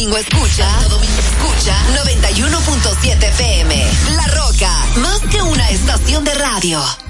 Domingo escucha, escucha 91.7 FM. La Roca, más que una estación de radio.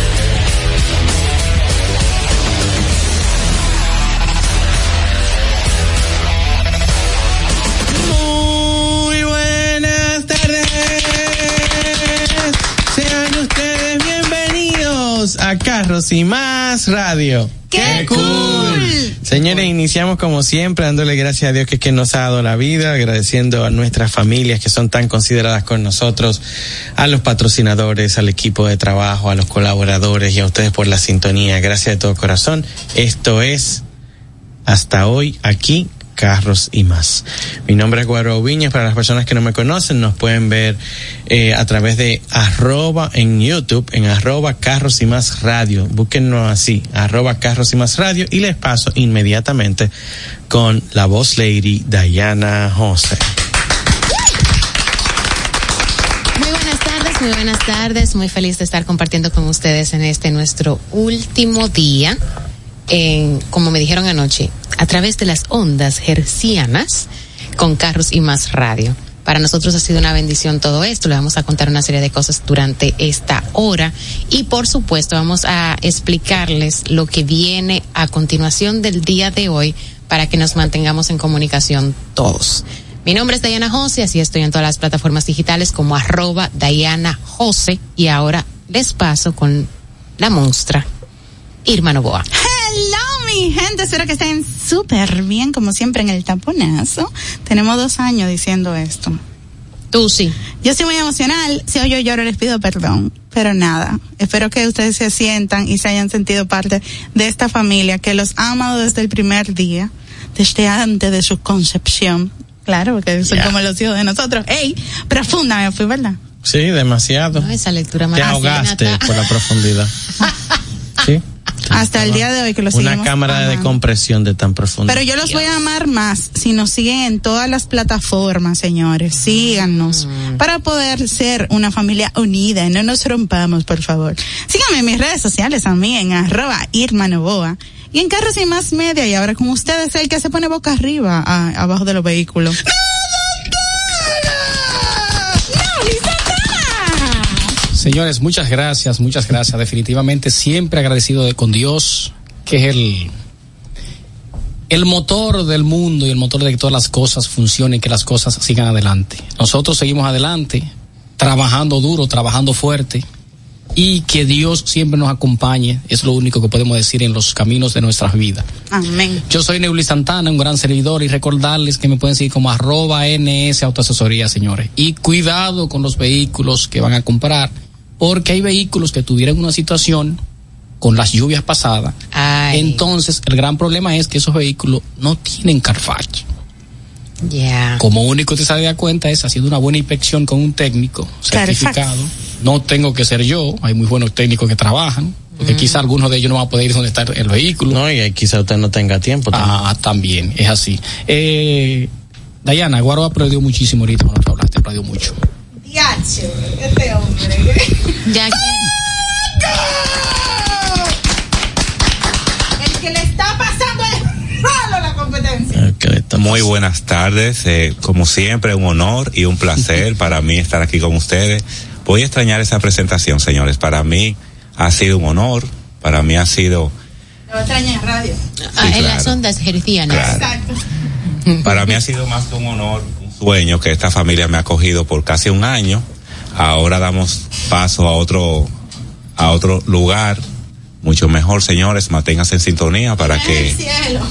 Bienvenidos a Carros y Más Radio. ¡Qué cool! Señores, iniciamos como siempre dándole gracias a Dios que, que nos ha dado la vida, agradeciendo a nuestras familias que son tan consideradas con nosotros, a los patrocinadores, al equipo de trabajo, a los colaboradores y a ustedes por la sintonía. Gracias de todo corazón. Esto es hasta hoy aquí carros y más. Mi nombre es Guaro Viñas. Para las personas que no me conocen, nos pueden ver eh, a través de arroba en YouTube, en arroba carros y más radio. Búsquennos así, arroba carros y más radio. Y les paso inmediatamente con la voz lady Diana José. Muy buenas tardes, muy buenas tardes. Muy feliz de estar compartiendo con ustedes en este nuestro último día. En, como me dijeron anoche, a través de las ondas hercianas con carros y más radio. Para nosotros ha sido una bendición todo esto. Le vamos a contar una serie de cosas durante esta hora y por supuesto vamos a explicarles lo que viene a continuación del día de hoy para que nos mantengamos en comunicación todos. Mi nombre es Diana Jose, así estoy en todas las plataformas digitales como arroba Diana Jose y ahora les paso con la monstrua Irma Novoa. Hello, mi gente. Espero que estén súper bien, como siempre, en el taponazo. Tenemos dos años diciendo esto. Tú sí. Yo soy muy emocional. Si hoy yo lloro, les pido perdón. Pero nada. Espero que ustedes se sientan y se hayan sentido parte de esta familia que los ha amado desde el primer día, desde antes de su concepción. Claro, porque son Yeah. como los hijos de nosotros. ¡Ey! Profunda me fui, ¿verdad? Sí, demasiado. No, esa lectura Te ahogaste por la profundidad. Sí. Hasta el día de hoy que lo Una cámara de compresión de tan profunda. Pero yo los voy a amar más si nos siguen en todas las plataformas, señores. Síganos para poder ser una familia unida y no nos rompamos, por favor. Síganme en mis redes sociales a mí en arroba Irma Novoa y en Carros y Más Media y ahora con ustedes el que se pone boca arriba a- abajo de los vehículos. Señores, muchas gracias, muchas gracias. Definitivamente siempre agradecido de, con Dios, que es el, el motor del mundo y el motor de que todas las cosas funcionen, que las cosas sigan adelante. Nosotros seguimos adelante, trabajando duro, trabajando fuerte y que Dios siempre nos acompañe. Es lo único que podemos decir en los caminos de nuestras vidas. Amén. Yo soy Neuli Santana, un gran servidor, y recordarles que me pueden seguir como arroba NS Autoasesoría, señores. Y cuidado con los vehículos que van a comprar, porque hay vehículos que tuvieron una situación con las lluvias pasadas. Ay. Entonces, el gran problema es que esos vehículos no tienen Carfax. Ya. Como único que se da cuenta es haciendo una buena inspección con un técnico certificado. No tengo que ser yo, hay muy buenos técnicos que trabajan, porque quizá algunos de ellos no van a poder ir donde está el vehículo. No, y quizá usted no tenga tiempo. también. Ah, también, es así. Eh, Dayana, Guaro aplaudió muchísimo ahorita cuando tú hablaste, aplaudió mucho. Diache, este hombre. Ya que- El que le está pasando es malo la competencia. Estamos- Muy buenas tardes, eh, como siempre un honor y un placer para mí estar aquí con ustedes. Voy a extrañar esa presentación, señores. Para mí ha sido un honor, para mí ha sido, Lo extraña en radio. Ah, en claro. las ondas hercianas. Claro. Exacto. para mí ha sido más que un honor, sueño que esta familia me ha acogido por casi un año. Ahora damos paso a otro, a otro lugar mucho mejor, señores. Manténganse en sintonía para que cielo.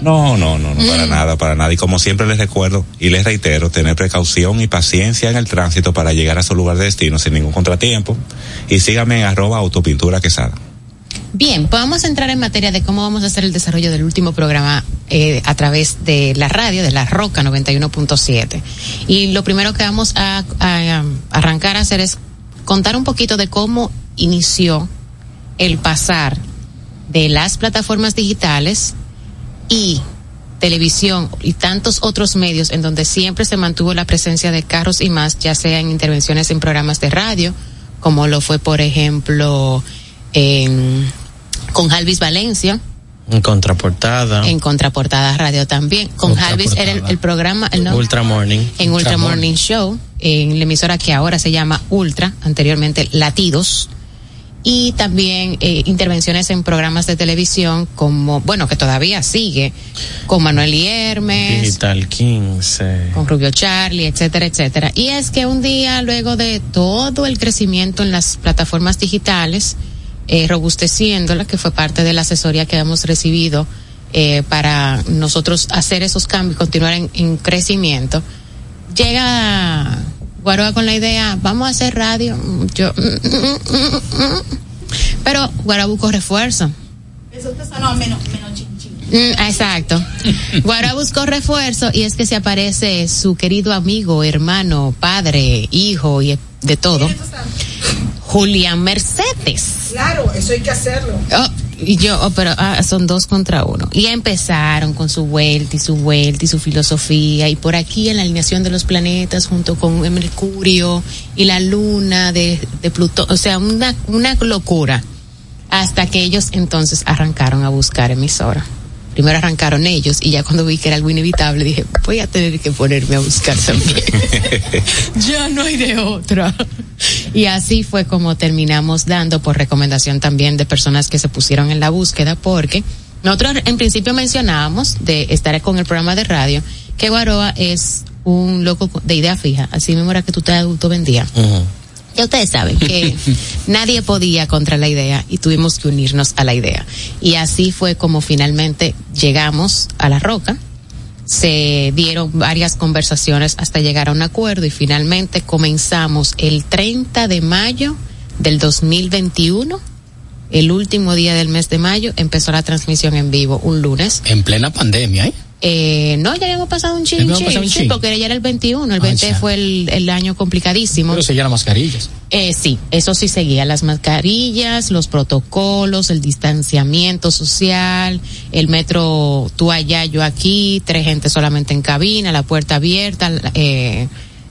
No, no, no, no, para nada, para nada. Y como siempre les recuerdo y les reitero, tener precaución y paciencia en el tránsito para llegar a su lugar de destino sin ningún contratiempo. Y síganme en arroba autopintura quesada. Bien, pues vamos a entrar en materia de cómo vamos a hacer el desarrollo del último programa eh, a través de la radio, de la Roca 91.7. Y lo primero que vamos a, a, arrancar a hacer es contar un poquito de cómo inició el pasar de las plataformas digitales y televisión y tantos otros medios en donde siempre se mantuvo la presencia de carros y más, ya sea en intervenciones en programas de radio, como lo fue, por ejemplo, en, con Jalvis Valencia. En contraportada. En contraportada radio también. Con Jalvis era el, programa. El Ultra Morning. En Ultra, Morning Show, en la emisora que ahora se llama Ultra, anteriormente Latidos y también eh, intervenciones en programas de televisión como, bueno, que todavía sigue, con Manuel y Hermes, Digital 15, con Rubio Charlie, etcétera, etcétera. Y es que un día, luego de todo el crecimiento en las plataformas digitales, eh, robusteciéndola, que fue parte de la asesoría que hemos recibido eh, para nosotros hacer esos cambios, continuar en, en crecimiento, llega Guaroa con la idea, vamos a hacer radio. Yo, mm, mm, mm, pero Guara buscó refuerzo. Eso te sonó menos, menos exacto. Guara buscó refuerzo y es que se aparece su querido amigo, hermano, padre, hijo y de todo. Julián Mercedes. Claro, eso hay que hacerlo. Oh, y yo, oh, pero ah, son dos contra uno. Y empezaron con su vuelta y su vuelta y su filosofía. Y por aquí en la alineación de los planetas, junto con Mercurio y la luna de, de Plutón. O sea, una, una locura. Hasta que ellos entonces arrancaron a buscar emisora primero arrancaron ellos y ya cuando vi que era algo inevitable dije, voy a tener que ponerme a buscar también. ya no hay de otra. Y así fue como terminamos dando por recomendación también de personas que se pusieron en la búsqueda porque nosotros en principio mencionábamos de estar con el programa de radio que Guaroa es un loco de idea fija, así mismo era que tú te adulto vendía. Ya ustedes saben que nadie podía contra la idea y tuvimos que unirnos a la idea. Y así fue como finalmente llegamos a la roca. Se dieron varias conversaciones hasta llegar a un acuerdo y finalmente comenzamos el 30 de mayo del 2021 el último día del mes de mayo empezó la transmisión en vivo un lunes. En plena pandemia, ¿eh? Eh, no, ya habíamos pasado un chin, sí, porque ya era el 21, el 20 fue el, año complicadísimo. Pero seguía las mascarillas. Eh, sí, eso sí seguía, las mascarillas, los protocolos, el distanciamiento social, el metro tú allá, yo aquí, tres gente solamente en cabina, la puerta abierta, eh,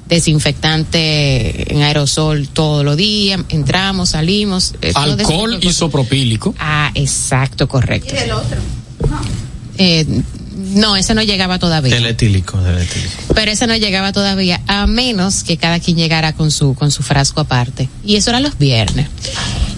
desinfectante en aerosol todos los días, entramos, salimos. Eh, Alcohol isopropílico. Ah, exacto, correcto. ¿Y el otro? No. Eh, no, ese no llegaba todavía. Del etílico, del etílico. Pero ese no llegaba todavía, a menos que cada quien llegara con su, con su frasco aparte. Y eso era los viernes.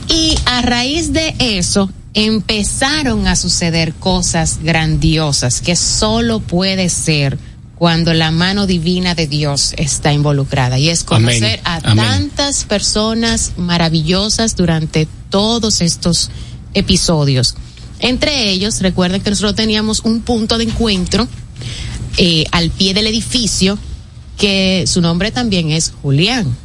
Y a raíz de eso, empezaron a suceder cosas grandiosas que solo puede ser cuando la mano divina de Dios está involucrada. Y es conocer a tantas personas maravillosas durante todos estos episodios entre ellos, recuerden que nosotros teníamos un punto de encuentro eh, al pie del edificio que su nombre también es Julián.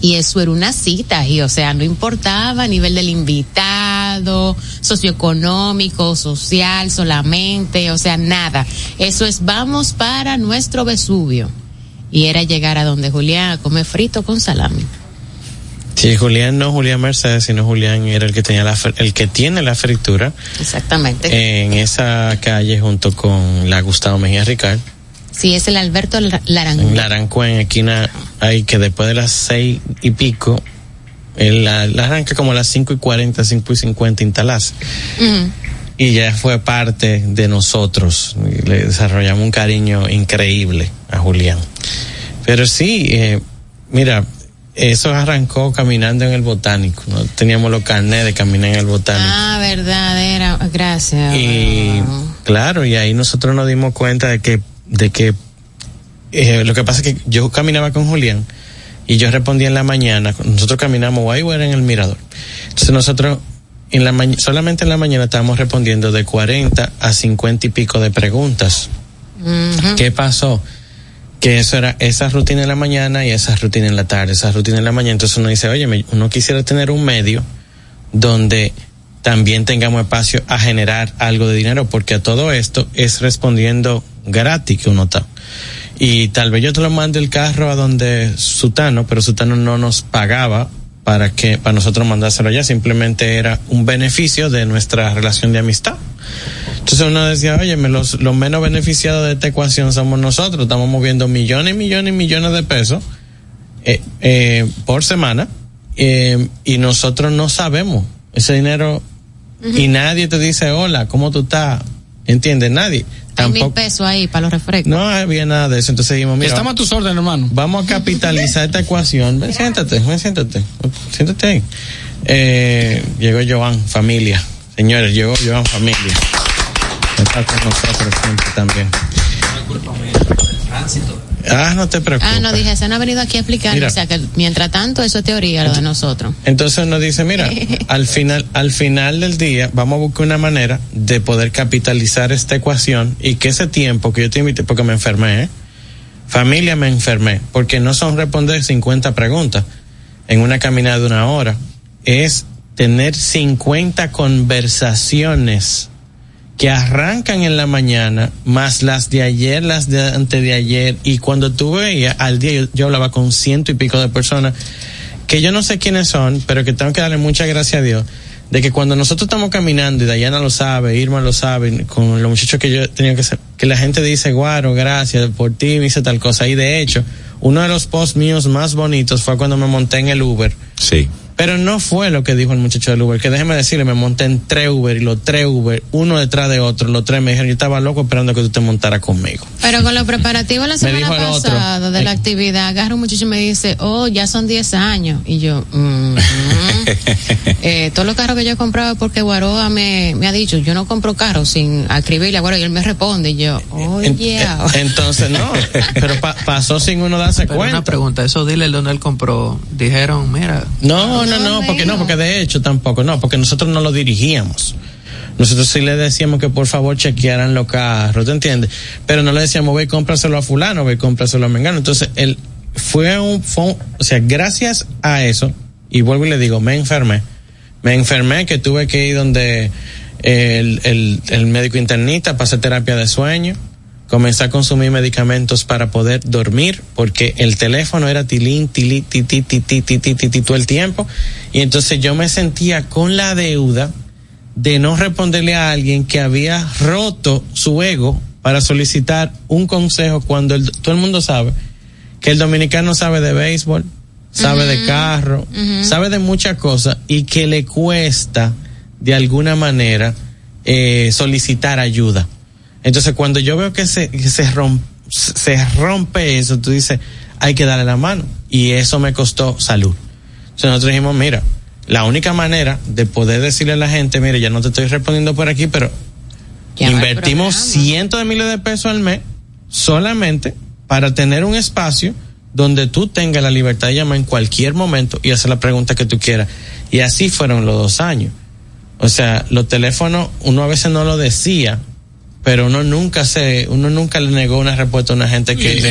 Y eso era una cita, y o sea, no importaba a nivel del invitado, socioeconómico, social, solamente, o sea, nada. Eso es, vamos para nuestro Vesubio. Y era llegar a donde Julián a comer frito con salami. Sí, Julián no Julián Mercedes, sino Julián era el que tenía la el que tiene la fritura. Exactamente. En esa calle junto con la Gustavo Mejía Ricard. Sí, es el Alberto. Laranco en esquina hay que después de las seis y pico, él la, arranca como a las cinco y cuarenta, cinco y cincuenta instalas. Y ya fue parte de nosotros. Le desarrollamos un cariño increíble a Julián. Pero sí, eh, mira, eso arrancó caminando en el botánico. No teníamos los carnets de caminar en el botánico. Ah, verdad, era. Gracias. Y claro, y ahí nosotros nos dimos cuenta de que, de que eh, lo que pasa es que yo caminaba con Julián y yo respondía en la mañana. Nosotros caminamos Guayguara en el mirador. Entonces nosotros en la solamente en la mañana estábamos respondiendo de 40 a 50 y pico de preguntas. ¿Qué pasó? Que eso era esa rutina en la mañana y esa rutina en la tarde, esa rutina en la mañana. Entonces uno dice, oye, uno quisiera tener un medio donde también tengamos espacio a generar algo de dinero, porque a todo esto es respondiendo gratis que uno está. y tal vez yo te lo mande el carro a donde Sutano, pero Sutano no nos pagaba para que para nosotros mandárselo allá, simplemente era un beneficio de nuestra relación de amistad. Entonces uno decía, oye, los, los menos beneficiados de esta ecuación somos nosotros, estamos moviendo millones y millones y millones de pesos eh, eh, por semana eh, y nosotros no sabemos ese dinero y nadie te dice, hola, ¿cómo tú estás? ¿Entiendes? Nadie. Hay mil pesos ahí para los refrescos. No había nada de eso. Entonces dijimos, mira. Estamos a tus órdenes, hermano. Vamos a capitalizar esta ecuación. Ven, siéntate, ven, siéntate. Siéntate ahí. Eh, llegó Joan, familia. Señores, llegó Joan, familia. Está con nosotros siempre también. Ah, no te preocupes. Ah, no, dije, se han venido aquí a explicar, o sea, que mientras tanto eso es teoría lo de nosotros. Entonces nos dice, mira, al final, al final del día vamos a buscar una manera de poder capitalizar esta ecuación y que ese tiempo que yo te invité, porque me enfermé, ¿eh? familia me enfermé, porque no son responder 50 preguntas en una caminada de una hora, es tener 50 conversaciones que arrancan en la mañana, más las de ayer, las de antes de ayer, y cuando tú veías al día, yo, hablaba con ciento y pico de personas, que yo no sé quiénes son, pero que tengo que darle muchas gracias a Dios, de que cuando nosotros estamos caminando, y Dayana lo sabe, Irma lo sabe, con los muchachos que yo tenido que hacer, que la gente dice, Guaro, gracias por ti, me hice tal cosa, y de hecho, uno de los posts míos más bonitos fue cuando me monté en el Uber. Sí pero no fue lo que dijo el muchacho del Uber, que déjeme decirle, me monté en tres Uber y los tres Uber, uno detrás de otro, los tres me dijeron, yo estaba loco esperando que tú te montaras conmigo. Pero con los preparativos la semana pasada de la actividad, agarro un muchacho y me dice, oh, ya son 10 años. Y yo, mm, eh, todos los carros que yo he comprado porque Guaroa me, me ha dicho, yo no compro carros sin escribirle a Guaroa y él me responde y yo, oh, yeah. Entonces no, pero pasó sin uno darse cuenta. Una pregunta, eso dile donde él compró, dijeron, mira. No, no, no, porque no, porque de hecho tampoco, no, porque nosotros no lo dirigíamos. Nosotros sí le decíamos que por favor chequearan los carros, ¿te entiendes? Pero no le decíamos, ve y cómpraselo a fulano, ve y cómpraselo a Mengano. Entonces, él fue un, fue o sea, gracias a eso, y vuelvo y le digo, me enfermé. Me enfermé que tuve que ir donde el, el, el médico internista para hacer terapia de sueño comencé a consumir medicamentos para poder dormir porque el teléfono era tilín, tilín, ti, ti, ti, ti, ti, ti, ti, todo el tiempo. Y entonces yo me sentía con la deuda de no responderle a alguien que había roto su ego para solicitar un consejo cuando el, todo el mundo sabe que el dominicano sabe de béisbol, sabe de carro, sabe de muchas cosas y que le cuesta de alguna manera eh, solicitar ayuda. Entonces, cuando yo veo que se, se, rompe, se rompe eso, tú dices, hay que darle la mano. Y eso me costó salud. Entonces, nosotros dijimos, mira, la única manera de poder decirle a la gente, mire, ya no te estoy respondiendo por aquí, pero invertimos cientos de miles de pesos al mes solamente para tener un espacio donde tú tengas la libertad de llamar en cualquier momento y hacer la pregunta que tú quieras. Y así fueron los dos años. O sea, los teléfonos, uno a veces no lo decía, pero uno nunca se, uno nunca le negó una respuesta a una gente que hizo,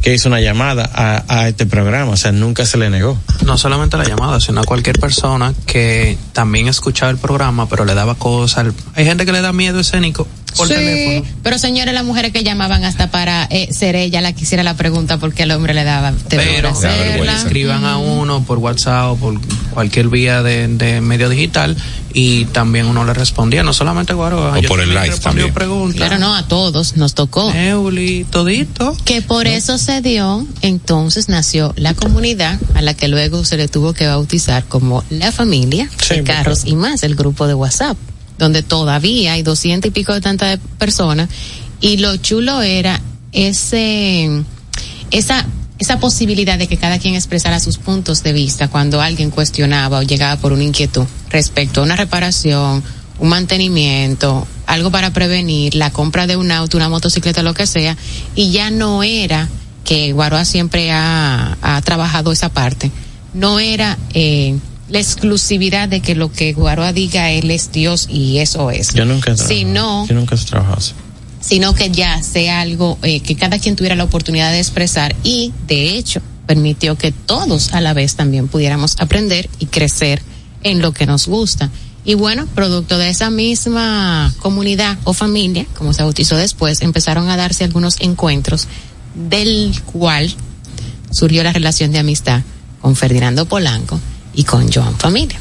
que hizo una llamada a, a, este programa, o sea, nunca se le negó. No solamente la llamada, sino a cualquier persona que también escuchaba el programa, pero le daba cosas. Hay gente que le da miedo escénico por sí, teléfono. Pero señores, las mujeres que llamaban hasta para eh, ser ella la que hiciera la pregunta porque el hombre le daba Pero escriban a uno por WhatsApp o por cualquier vía de, de, medio digital y también uno le respondía, no solamente Guaro, o por el live también. Preguntas. Claro, no, a todos nos tocó. Euli, todito. Que por eso se dio, entonces nació la comunidad a la que luego se le tuvo que bautizar como la familia sí, de carros y más, el grupo de WhatsApp donde todavía hay doscientas y pico de tantas personas, y lo chulo era ese, esa, esa posibilidad de que cada quien expresara sus puntos de vista cuando alguien cuestionaba o llegaba por una inquietud respecto a una reparación, un mantenimiento, algo para prevenir, la compra de un auto, una motocicleta, lo que sea, y ya no era que Guaroa siempre ha, ha trabajado esa parte, no era eh, la exclusividad de que lo que Guaroa diga él es Dios y eso es. Yo nunca he sino, yo nunca he trabajado así. Sino que ya sea algo eh, que cada quien tuviera la oportunidad de expresar y de hecho permitió que todos a la vez también pudiéramos aprender y crecer en lo que nos gusta. Y bueno, producto de esa misma comunidad o familia, como se bautizó después, empezaron a darse algunos encuentros del cual surgió la relación de amistad con Ferdinando Polanco y con Joan Familia.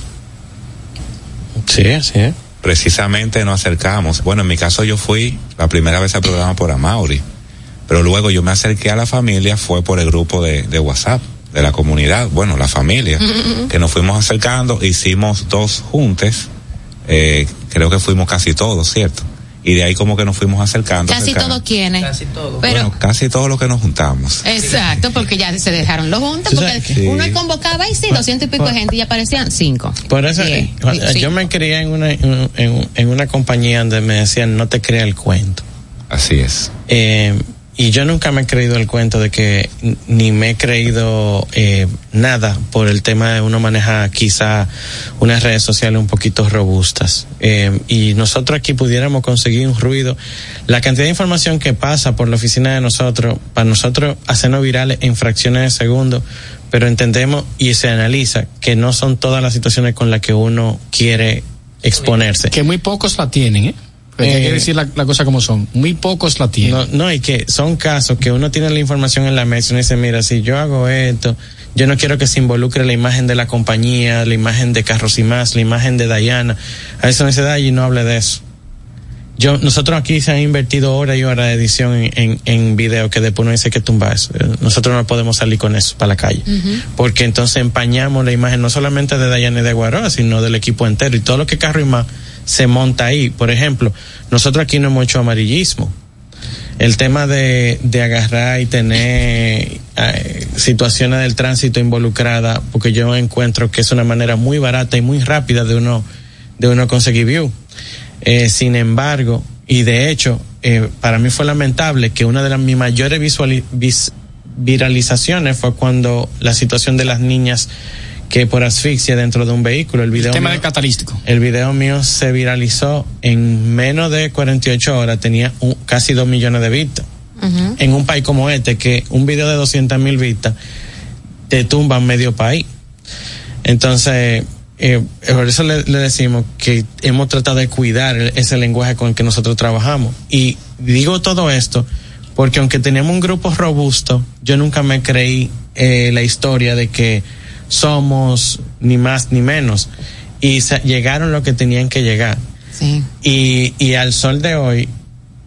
Sí, sí. Precisamente nos acercamos. Bueno, en mi caso yo fui la primera vez al programa por Amaury, pero luego yo me acerqué a la familia, fue por el grupo de, de WhatsApp de la comunidad, bueno, la familia, que nos fuimos acercando, hicimos dos juntes, eh, creo que fuimos casi todos, ¿cierto? Y de ahí como que nos fuimos acercando. Casi acercando. todos quieren. Casi todo. Pero, Bueno, casi todos los que nos juntamos. exacto, porque ya se dejaron los juntos, porque que- uno Sí. convocaba y sí, doscientos y pico de gente y aparecían cinco. Por eso, Diez. eh, Sí. yo me crié en una, en, en- en una compañía donde me decían, no te crea el cuento. Así es. Eh, y yo nunca me he creído el cuento de que ni me he creído eh, nada por el tema de uno maneja quizá unas redes sociales un poquito robustas. Eh, y nosotros aquí pudiéramos conseguir un ruido. La cantidad de información que pasa por la oficina de nosotros, para nosotros hacernos virales en fracciones de segundo, pero entendemos y se analiza que no son todas las situaciones con las que uno quiere exponerse. Que muy pocos la tienen, ¿eh? Porque hay Eh, que decir la, la cosa como son. Muy pocos la tienen. No, no, y que son casos que uno tiene la información en la mesa y uno dice, mira, si yo hago esto, yo no quiero que se involucre la imagen de la compañía, la imagen de Carros y Más, la imagen de Dayana. A eso no dice, y no hable de eso. Yo, nosotros aquí se han invertido horas y horas de edición en, en, en video que después uno dice que tumba eso. Eh, Nosotros no podemos salir con eso para la calle. Porque entonces empañamos la imagen no solamente de Dayana y de Guaroa, sino del equipo entero. Y todo lo que Carro y Más se monta ahí. Por ejemplo, nosotros aquí no hemos hecho amarillismo el tema de, de agarrar y tener eh, situaciones del tránsito involucrada, porque yo encuentro que es una manera muy barata y muy rápida de uno, de uno conseguir view. Eh, sin embargo, y de hecho, eh, para mí fue lamentable que una de las mis mayores viralizaciones fue cuando la situación de las niñas que por asfixia dentro de un vehículo, el video el tema mío- del catalístico. el video mío se viralizó en menos de 48 horas, tenía un- casi 2 millones de vistas. En un país como este, que un video de 200 mil vistas te tumba medio país. Entonces, eh, por eso le, le decimos que hemos tratado de cuidar el- ese lenguaje con el que nosotros trabajamos. Y digo todo esto porque aunque teníamos un grupo robusto, yo nunca me creí eh, la historia de que somos ni más ni menos. Y se- llegaron lo que tenían que llegar. Sí. Y, y al sol de hoy,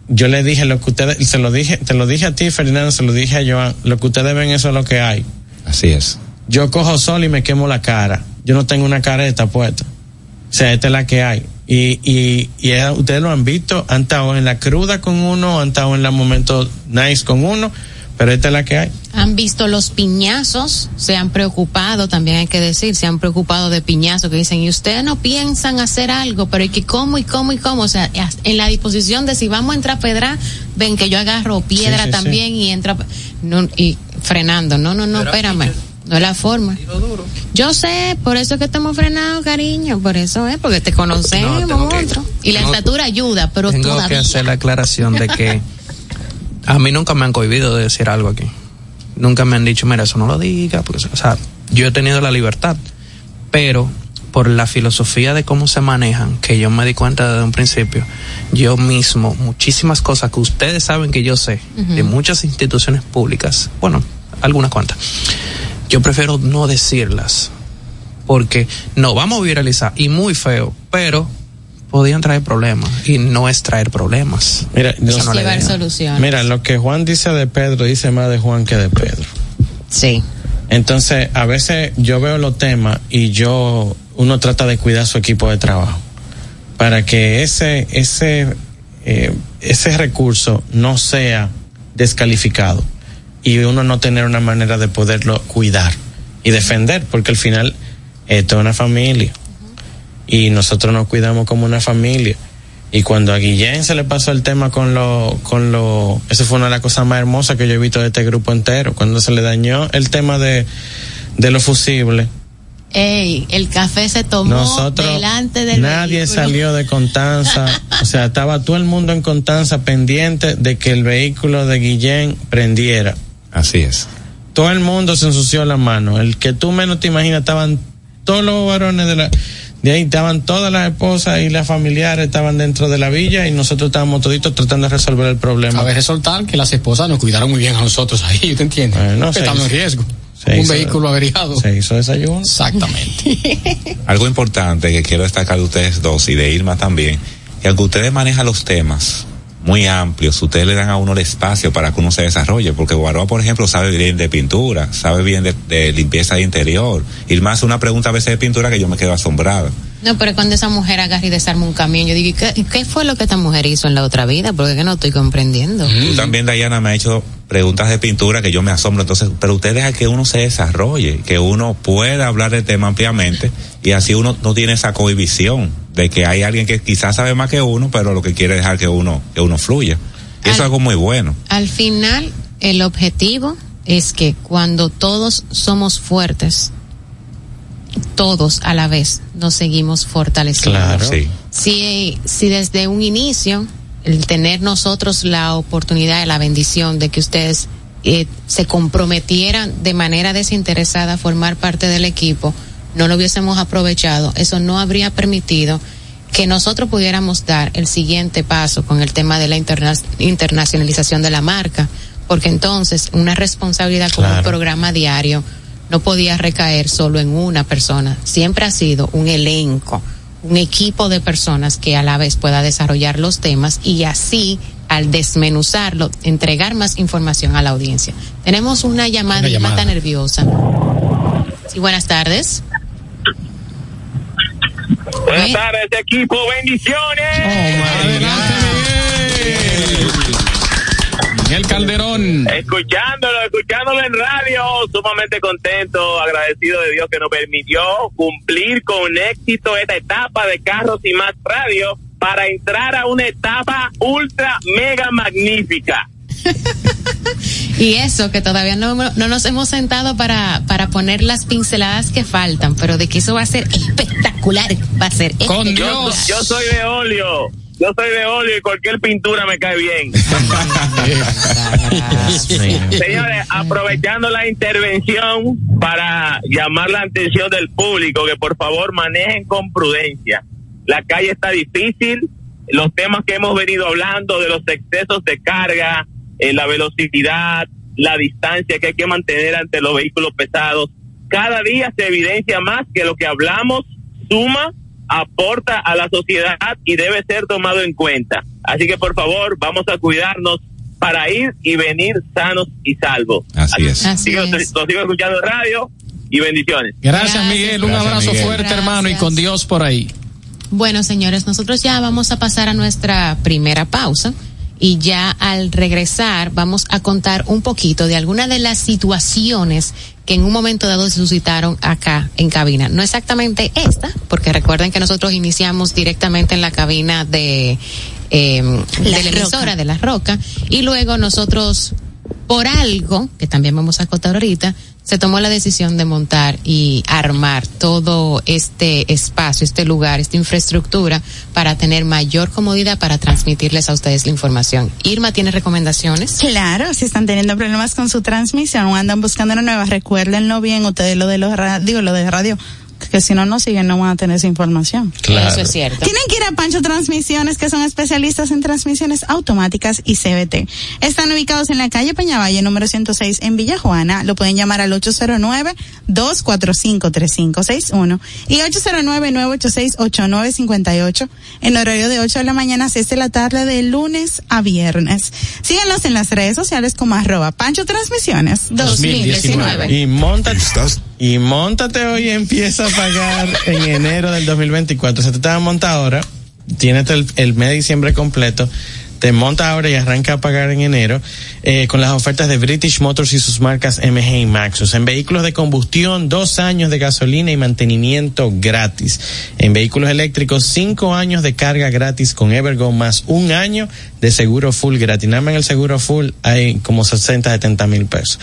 yo le dije lo que ustedes, se lo dije, te lo dije a ti, Fernando, se lo dije a Joan, lo que ustedes ven eso es lo que hay. Así es. Yo cojo sol y me quemo la cara. Yo no tengo una careta puesta. O sea, esta es la que hay. Y, y, y ustedes lo han visto, han estado en la cruda con uno, han estado en los momentos nice con uno, pero esta es la que hay. Han visto los piñazos, se han preocupado, también hay que decir, se han preocupado de piñazos que dicen, y ustedes no piensan hacer algo, pero es que cómo y cómo y cómo, o sea, en la disposición de si vamos a entrar a pedra, ven que yo agarro piedra Sí, sí, también y entra, no, y frenando, no, no, no, Pero espérame, no es la forma. Duro. Yo sé, por eso es que estamos frenados, cariño, por eso es, porque te conocemos, No, que-. Y la estatura ayuda, pero Tengo todavía. que hacer la aclaración de que a mí nunca me han cohibido de decir algo aquí. Nunca me han dicho, mira, eso no lo diga, porque, o sea, yo he tenido la libertad, pero por la filosofía de cómo se manejan, que yo me di cuenta desde un principio, yo mismo, muchísimas cosas que ustedes saben que yo sé, de muchas instituciones públicas, bueno, algunas cuantas, yo prefiero no decirlas, porque no vamos a viralizar, y muy feo, pero podían traer problemas, y no es traer problemas. Mira, no llevar soluciones. mira, lo que Juan dice de Pedro dice más de Juan que de Pedro. Sí. Entonces, a veces yo veo los temas y yo, uno trata de cuidar su equipo de trabajo para que ese, ese, eh, ese recurso no sea descalificado y uno no tener una manera de poderlo cuidar y defender, porque al final esto es una familia y nosotros nos cuidamos como una familia. Y cuando a Guillén se le pasó el tema con lo, con lo, eso fue una de las cosas más hermosas que yo he visto de este grupo entero, cuando se le dañó el tema de, de los fusibles. Ey, el café se tomó Nosotros, delante del nadie vehículo. salió de Contanza, o sea, estaba todo el mundo en Contanza pendiente de que el vehículo de Guillén prendiera. Así es. Todo el mundo se ensució la mano. El que tú menos te imaginas estaban todos los varones de la De ahí estaban todas las esposas y las familiares estaban dentro de la villa y nosotros estábamos toditos tratando de resolver el problema. Cabe resaltar que las esposas nos cuidaron muy bien a nosotros ahí, ¿te entiendes? Bueno, Estamos en riesgo. se Un hizo- vehículo averiado. Se hizo desayuno. Exactamente. Algo importante que quiero destacar de ustedes dos y de Irma también, que aunque ustedes manejan los temas muy amplios, ustedes le dan a uno el espacio para que uno se desarrolle, porque Guaroa, por ejemplo, sabe bien de pintura, sabe bien de, de limpieza de interior. Irma hace una pregunta a veces de pintura que yo me quedo asombrada. No, pero cuando esa mujer agarra y desarma un camión, yo digo, ¿y ¿qué, qué fue lo que esta mujer hizo en la otra vida? Porque no estoy comprendiendo. Tú también, Dayana, me ha hecho preguntas de pintura que yo me asombro. Entonces, pero usted deja que uno se desarrolle, que uno pueda hablar del tema ampliamente y así uno no tiene esa cohibición de que hay alguien que quizás sabe más que uno, pero lo que quiere es dejar que uno, que uno fluya. Y eso es Al- algo muy bueno. Al final, el objetivo es que cuando todos somos fuertes, todos a la vez nos seguimos fortaleciendo. Claro. Sí. Si, si desde un inicio, el tener nosotros la oportunidad, la bendición de que ustedes eh, se comprometieran de manera desinteresada a formar parte del equipo, no lo hubiésemos aprovechado, eso no habría permitido que nosotros pudiéramos dar el siguiente paso con el tema de la interna- internacionalización de la marca, porque entonces una responsabilidad como un programa diario no podía recaer solo en una persona, siempre ha sido un elenco, un equipo de personas que a la vez pueda desarrollar los temas y así al desmenuzarlo, entregar más información a la audiencia. Tenemos una llamada, Una y llamada. está nerviosa. Sí, buenas tardes. Buenas Buen- tardes, equipo. Bendiciones. Adelante, Miguel. Miguel Calderón. Escuchándolo, escuchándolo en radio, sumamente contento, agradecido de Dios que nos permitió cumplir con éxito esta etapa de Carros y Más Radio para entrar a una etapa ultra mega magnífica. Y eso, que todavía no, no nos hemos sentado para, para poner las pinceladas que faltan, pero de que eso va a ser espectacular, va a ser Con espectacular. Dios. Yo soy de óleo, yo soy de óleo y cualquier pintura me cae bien. Señores, aprovechando la intervención para llamar la atención del público, que por favor manejen con prudencia. La calle está difícil, los temas que hemos venido hablando de los excesos de carga, eh, la velocidad, la distancia que hay que mantener ante los vehículos pesados, cada día se evidencia más que lo que hablamos suma, aporta a la sociedad y debe ser tomado en cuenta. Así que por favor, vamos a cuidarnos para ir y venir sanos y salvos. Así es. Así Sigo, es. lo sigo escuchando en radio y bendiciones. Gracias, Gracias. Miguel. Un Gracias, abrazo Miguel. fuerte, hermano, y con Dios por ahí. Bueno, señores, nosotros ya vamos a pasar a nuestra primera pausa y ya al regresar vamos a contar un poquito de algunas de las situaciones que en un momento dado se suscitaron acá en cabina. No exactamente esta, porque recuerden que nosotros iniciamos directamente en la cabina de, eh, de la Roca. emisora de La Roca y luego nosotros, por algo, que también vamos a contar ahorita, se tomó la decisión de montar y armar todo este espacio, este lugar, esta infraestructura para tener mayor comodidad para transmitirles a ustedes la información. Irma tiene recomendaciones. Claro, si están teniendo problemas con su transmisión o andan buscando una nueva, recuérdenlo bien ustedes lo de los radio, lo de radio, que si no no siguen no van a tener esa información. Eso es cierto. Tienen que ir a Pancho Transmisiones, que son especialistas en transmisiones automáticas y CBT. Están ubicados en la calle Peñavalle, número 106, en Villa Juana. Lo pueden llamar al 809-245-3561 y 809-986-8958 en horario de 8 de la mañana a 6 de la tarde de lunes a viernes. Síganlos en las redes sociales como arroba Pancho Transmisiones 2019. Y montate, Estás- y montate hoy y empieza pagar en enero del 2024. O sea, tú te vas ahora, tienes el mes de diciembre completo, te monta ahora y arranca a pagar en enero eh, con las ofertas de British Motors y sus marcas MG y Maxus. En vehículos de combustión, dos años de gasolina y mantenimiento gratis. En vehículos eléctricos, cinco años de carga gratis con Evergo más un año de seguro full gratis. Nada más en el seguro full hay como 60, 70 mil pesos.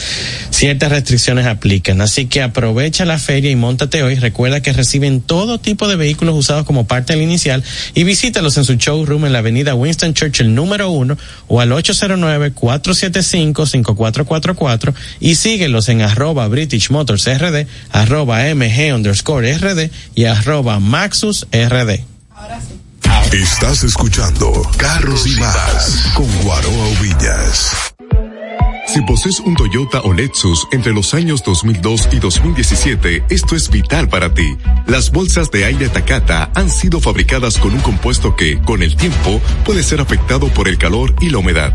Ciertas restricciones aplican. Así que aprovecha la feria y montate hoy. Recuerda que reciben todo tipo de vehículos usados como parte del inicial y visítalos en su showroom en la avenida Winston Churchill número número uno, o al 809-475-5444 y síguelos en arroba British Motors RD, arroba MG underscore RD y arroba Maxus RD. Estás escuchando Carros y Más con Guaroa Villas. Si posees un Toyota o Lexus entre los años 2002 y 2017, esto es vital para ti. Las bolsas de aire Takata han sido fabricadas con un compuesto que, con el tiempo, puede ser afectado por el calor y la humedad.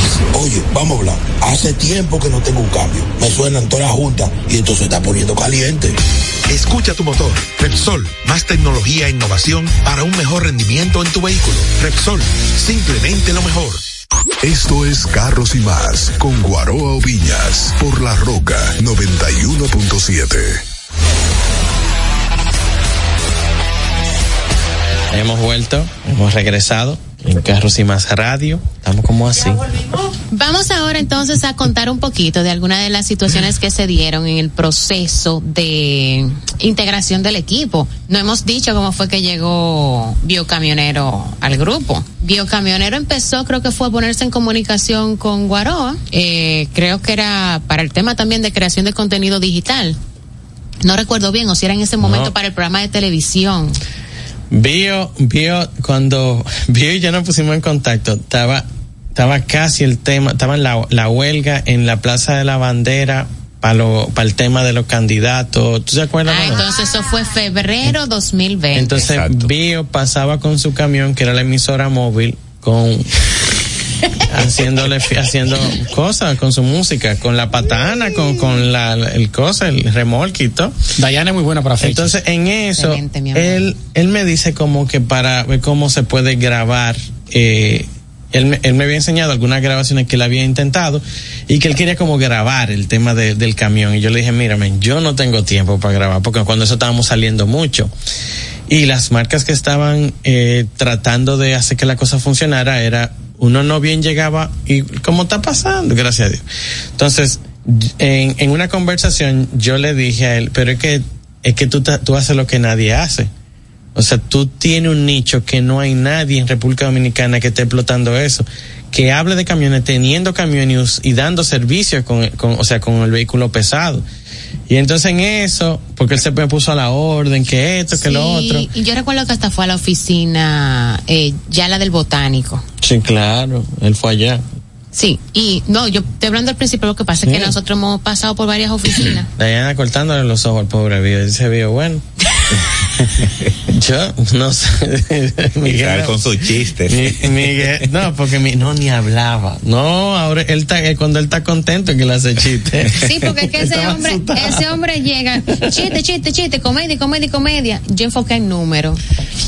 Oye, vamos a hablar. Hace tiempo que no tengo un cambio. Me suenan todas las juntas y esto se está poniendo caliente. Escucha tu motor. Repsol, más tecnología e innovación para un mejor rendimiento en tu vehículo. Repsol, simplemente lo mejor. Esto es Carros y más con Guaroa Oviñas por La Roca 91.7. Hemos vuelto, hemos regresado en Carros y Más Radio. Estamos como así. Vamos ahora entonces a contar un poquito de algunas de las situaciones que se dieron en el proceso de integración del equipo. No hemos dicho cómo fue que llegó Biocamionero al grupo. Biocamionero empezó, creo que fue a ponerse en comunicación con Guaroa. Eh, creo que era para el tema también de creación de contenido digital. No recuerdo bien, o si era en ese momento No. para el programa de televisión. Bio, bio, cuando Bio y yo nos pusimos en contacto, estaba, estaba casi el tema, estaba la, la huelga en la Plaza de la Bandera para lo, para el tema de los candidatos. ¿Tú te acuerdas? Ah, entonces eso fue febrero 2020. Entonces Bio pasaba con su camión, que era la emisora móvil, con haciéndole haciendo cosas con su música, con la patana, con, con la el cosa, el remolque y todo. Dayana es muy buena para fecha. Entonces, en eso, él, él me dice como que para ver cómo se puede grabar, eh, él, me- él me había enseñado algunas grabaciones que él había intentado y que él quería como grabar el tema de- del camión. Y yo le dije, mírame, yo no tengo tiempo para grabar porque cuando eso estábamos saliendo mucho. Y las marcas que estaban eh, tratando de hacer que la cosa funcionara era, uno no bien llegaba y ¿cómo está pasando? Gracias a Dios. Entonces, en, en una conversación yo le dije a él, pero es que, es que tú, tú haces lo que nadie hace. O sea, tú tienes un nicho que no hay nadie en República Dominicana que esté explotando eso. Que hable de camiones, teniendo camiones y dando servicio con, con, o sea, con el vehículo pesado. Y entonces en eso, porque él se me puso a la orden, que esto, que lo otro. Y yo recuerdo que hasta fue a la oficina, eh, ya la del botánico. Sí, claro, él fue allá. Sí, y no, yo te hablando al principio, lo que pasa es que Sí. nosotros hemos pasado por varias oficinas. Diana cortándole los ojos al pobre viejo. Dice viejo, bueno. Yo no sé. Miguel con sus chistes. Mi- Miguel, no, porque mi, no ni hablaba. No, ahora él está, eh, cuando él está contento que le hace chiste. Sí, porque es que ese hombre, asustado. ese hombre llega, chiste, chiste, chiste, comedia, comedia, comedia. Yo enfoqué en número.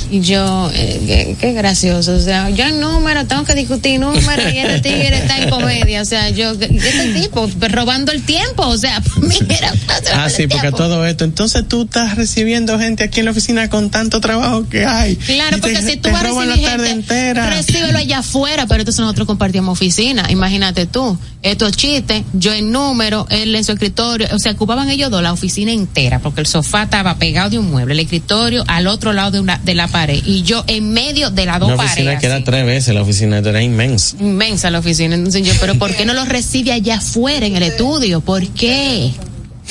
Y yo, eh, qué, qué gracioso. O sea, yo en número tengo que discutir número y este tigre está en comedia. O sea, yo, este tipo, pues, robando el tiempo. O sea, mira, Ah, sí, porque todo esto. Entonces tú estás recibiendo gente aquí en la oficina con tanto trabajo que hay. Claro, Y porque te- si tú te vas a roban recibir la tarde gente, entera. recíbelo allá afuera, pero entonces nosotros compartíamos oficina. Imagínate tú, estos chistes, yo en número, él en su escritorio, o sea, ocupaban ellos dos la oficina entera, porque el sofá estaba pegado de un mueble, el escritorio al otro lado de una de la pared y yo en medio de las dos Una oficina paredes. que era tres veces, la oficina era inmensa. Inmensa la oficina. Entonces yo, pero ¿por qué no lo recibe allá afuera en el estudio? ¿Por qué?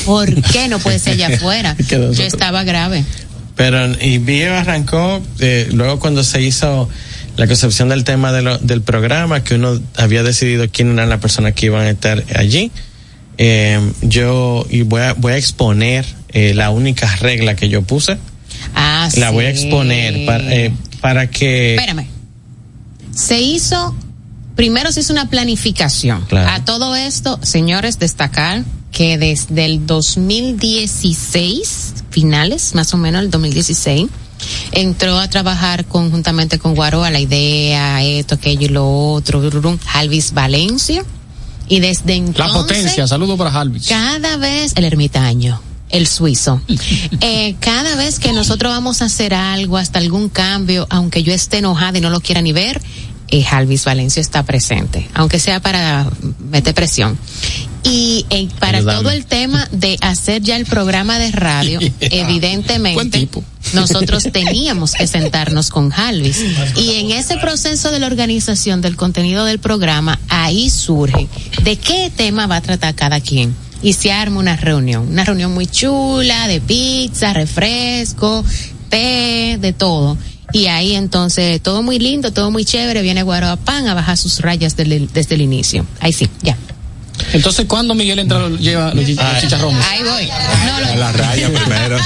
¿Por qué no puede ser allá afuera? Yo estaba grave. Pero, y Bio arrancó, eh, luego cuando se hizo la concepción del tema de lo- del programa, que uno había decidido quién eran las personas que iban a estar allí, eh, yo y voy a, voy a exponer eh, la única regla que yo puse. Ah, La voy a exponer para, eh, para que... Espérame. Se hizo, primero se hizo una planificación. Claro. A todo esto, señores, destacar que desde el 2016, finales, más o menos el 2016, entró a trabajar conjuntamente con Guaro a la idea, esto, aquello y lo otro, rurum, Alvis Valencia. Y desde La entonces potencia, saludo para Halvis. cada vez el ermitaño el suizo eh, cada vez que nosotros vamos a hacer algo hasta algún cambio aunque yo esté enojada y no lo quiera ni ver eh, Alvis Valencia está presente aunque sea para meter presión y eh, para Ayúdame. todo el tema de hacer ya el programa de radio evidentemente nosotros teníamos que sentarnos con Halvis y en ese proceso de la organización del contenido del programa ahí surge de qué tema va a tratar cada quien y se arma una reunión, una reunión muy chula de pizza, refresco, té, de todo. Y ahí entonces todo muy lindo, todo muy chévere, viene Guarapán a bajar sus rayas del- desde el inicio. Ahí sí, ya. Entonces, ¿cuándo Miguel entra lleva los, los chicharrones? Ahí voy. No, lo- La raya primero.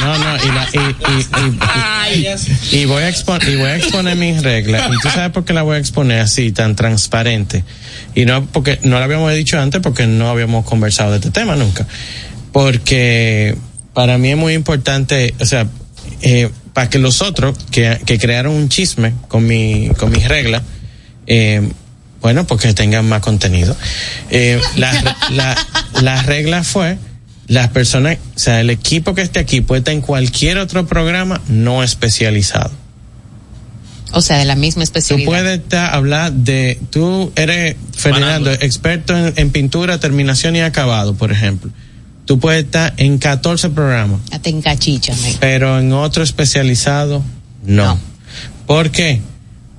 No, no, y, la- y- y- y- y- y voy a exponer, y voy a exponer mis reglas. Y tú sabes por qué la voy a exponer así, tan transparente. Y no porque, no la habíamos dicho antes porque no habíamos conversado de este tema nunca. Porque para mí es muy importante, o sea, eh, para que los otros que, que crearon un chisme con mi, con mis reglas, eh, bueno, porque tengan más contenido. Eh, la, la, la regla fue, las personas, o sea, el equipo que esté aquí puede estar en cualquier otro programa no especializado. o sea, de la misma Tú especialidad. puedes estar, hablar de, tú eres, Fernando, experto en, en pintura, terminación y acabado, por ejemplo. Tú puedes estar en 14 programas, Hasta en cachicha, pero en otro especializado, no. No. ¿Por qué?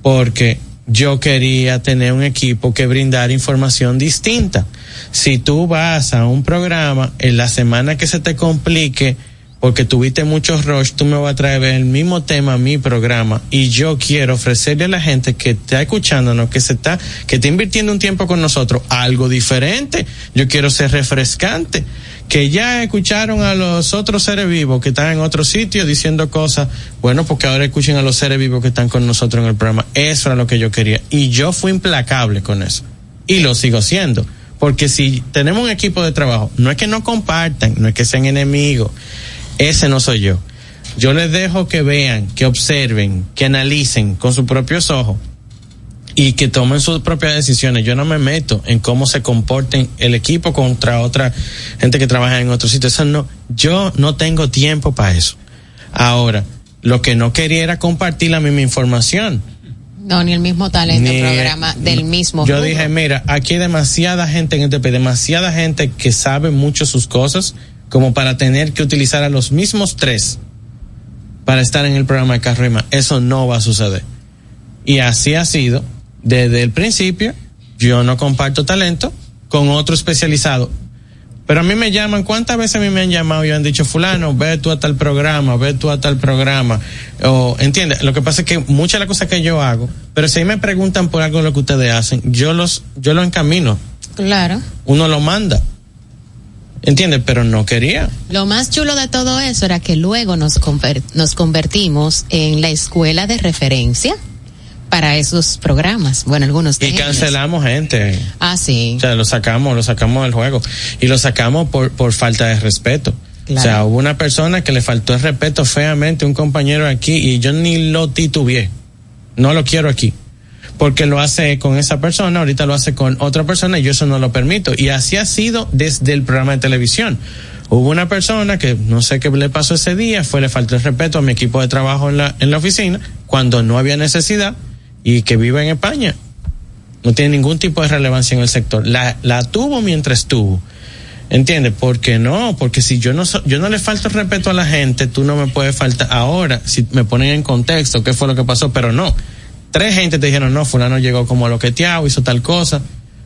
Porque yo quería tener un equipo que brindara información distinta. Si tú vas a un programa en la semana que se te complique, porque tuviste muchos rush, tú me vas a traer el mismo tema a mi programa y yo quiero ofrecerle a la gente que está escuchándonos, que se está, que está invirtiendo un tiempo con nosotros, algo diferente. Yo quiero ser refrescante. Que ya escucharon a los otros seres vivos que están en otro sitio diciendo cosas, bueno, porque ahora escuchen a los seres vivos que están con nosotros en el programa. Eso era lo que yo quería. Y yo fui implacable con eso. Y lo sigo siendo. Porque si tenemos un equipo de trabajo, no es que no compartan, no es que sean enemigos, ese no soy yo. Yo les dejo que vean, que observen, que analicen con sus propios ojos y que tomen sus propias decisiones. Yo no me meto en cómo se comporten el equipo contra otra gente que trabaja en otro sitio. Eso no, yo no tengo tiempo para eso. Ahora, lo que no quería era compartir la misma información. No, ni el mismo talento Ni- programa del mismo. Yo dije, mira, aquí hay demasiada gente en este país, demasiada gente que sabe mucho sus cosas, como para tener que utilizar a los mismos tres para estar en el programa de Más. Eso no va a suceder. Y así ha sido desde el principio. Yo no comparto talento con otro especializado. Pero a mí me llaman, ¿cuántas veces a mí me han llamado y han dicho, fulano, ve tú a tal programa, ve tú a tal programa? O, ¿entiendes? Lo que pasa es que muchas de las cosas que yo hago, pero si me preguntan por algo de lo que ustedes hacen, yo los, yo lo encamino, Claro. uno lo manda. ¿Entiendes? Pero no quería. Lo más chulo de todo eso era que luego nos, conver- nos convertimos en la escuela de referencia para esos programas. Bueno, algunos Y ellos. cancelamos gente. Ah, sí. O sea, lo sacamos, lo sacamos del juego. Y lo sacamos por, por falta de respeto. Claro. O sea, hubo una persona que le faltó el respeto feamente un compañero aquí y yo ni lo titubeé. No lo quiero aquí. Porque lo hace con esa persona, ahorita lo hace con otra persona y yo eso no lo permito. Y así ha sido desde el programa de televisión. Hubo una persona que no sé qué le pasó ese día, fue le faltó el respeto a mi equipo de trabajo en la, en la oficina cuando no había necesidad y que vive en España. No tiene ningún tipo de relevancia en el sector. La, la tuvo mientras estuvo. ¿Entiendes? Porque no, porque si yo no so- yo no le falto respeto a la gente, tú no me puedes faltar ahora, si me ponen en contexto qué fue lo que pasó, pero no. Tres gente te dijeron, no, fulano llegó como loqueteado, hizo tal cosa,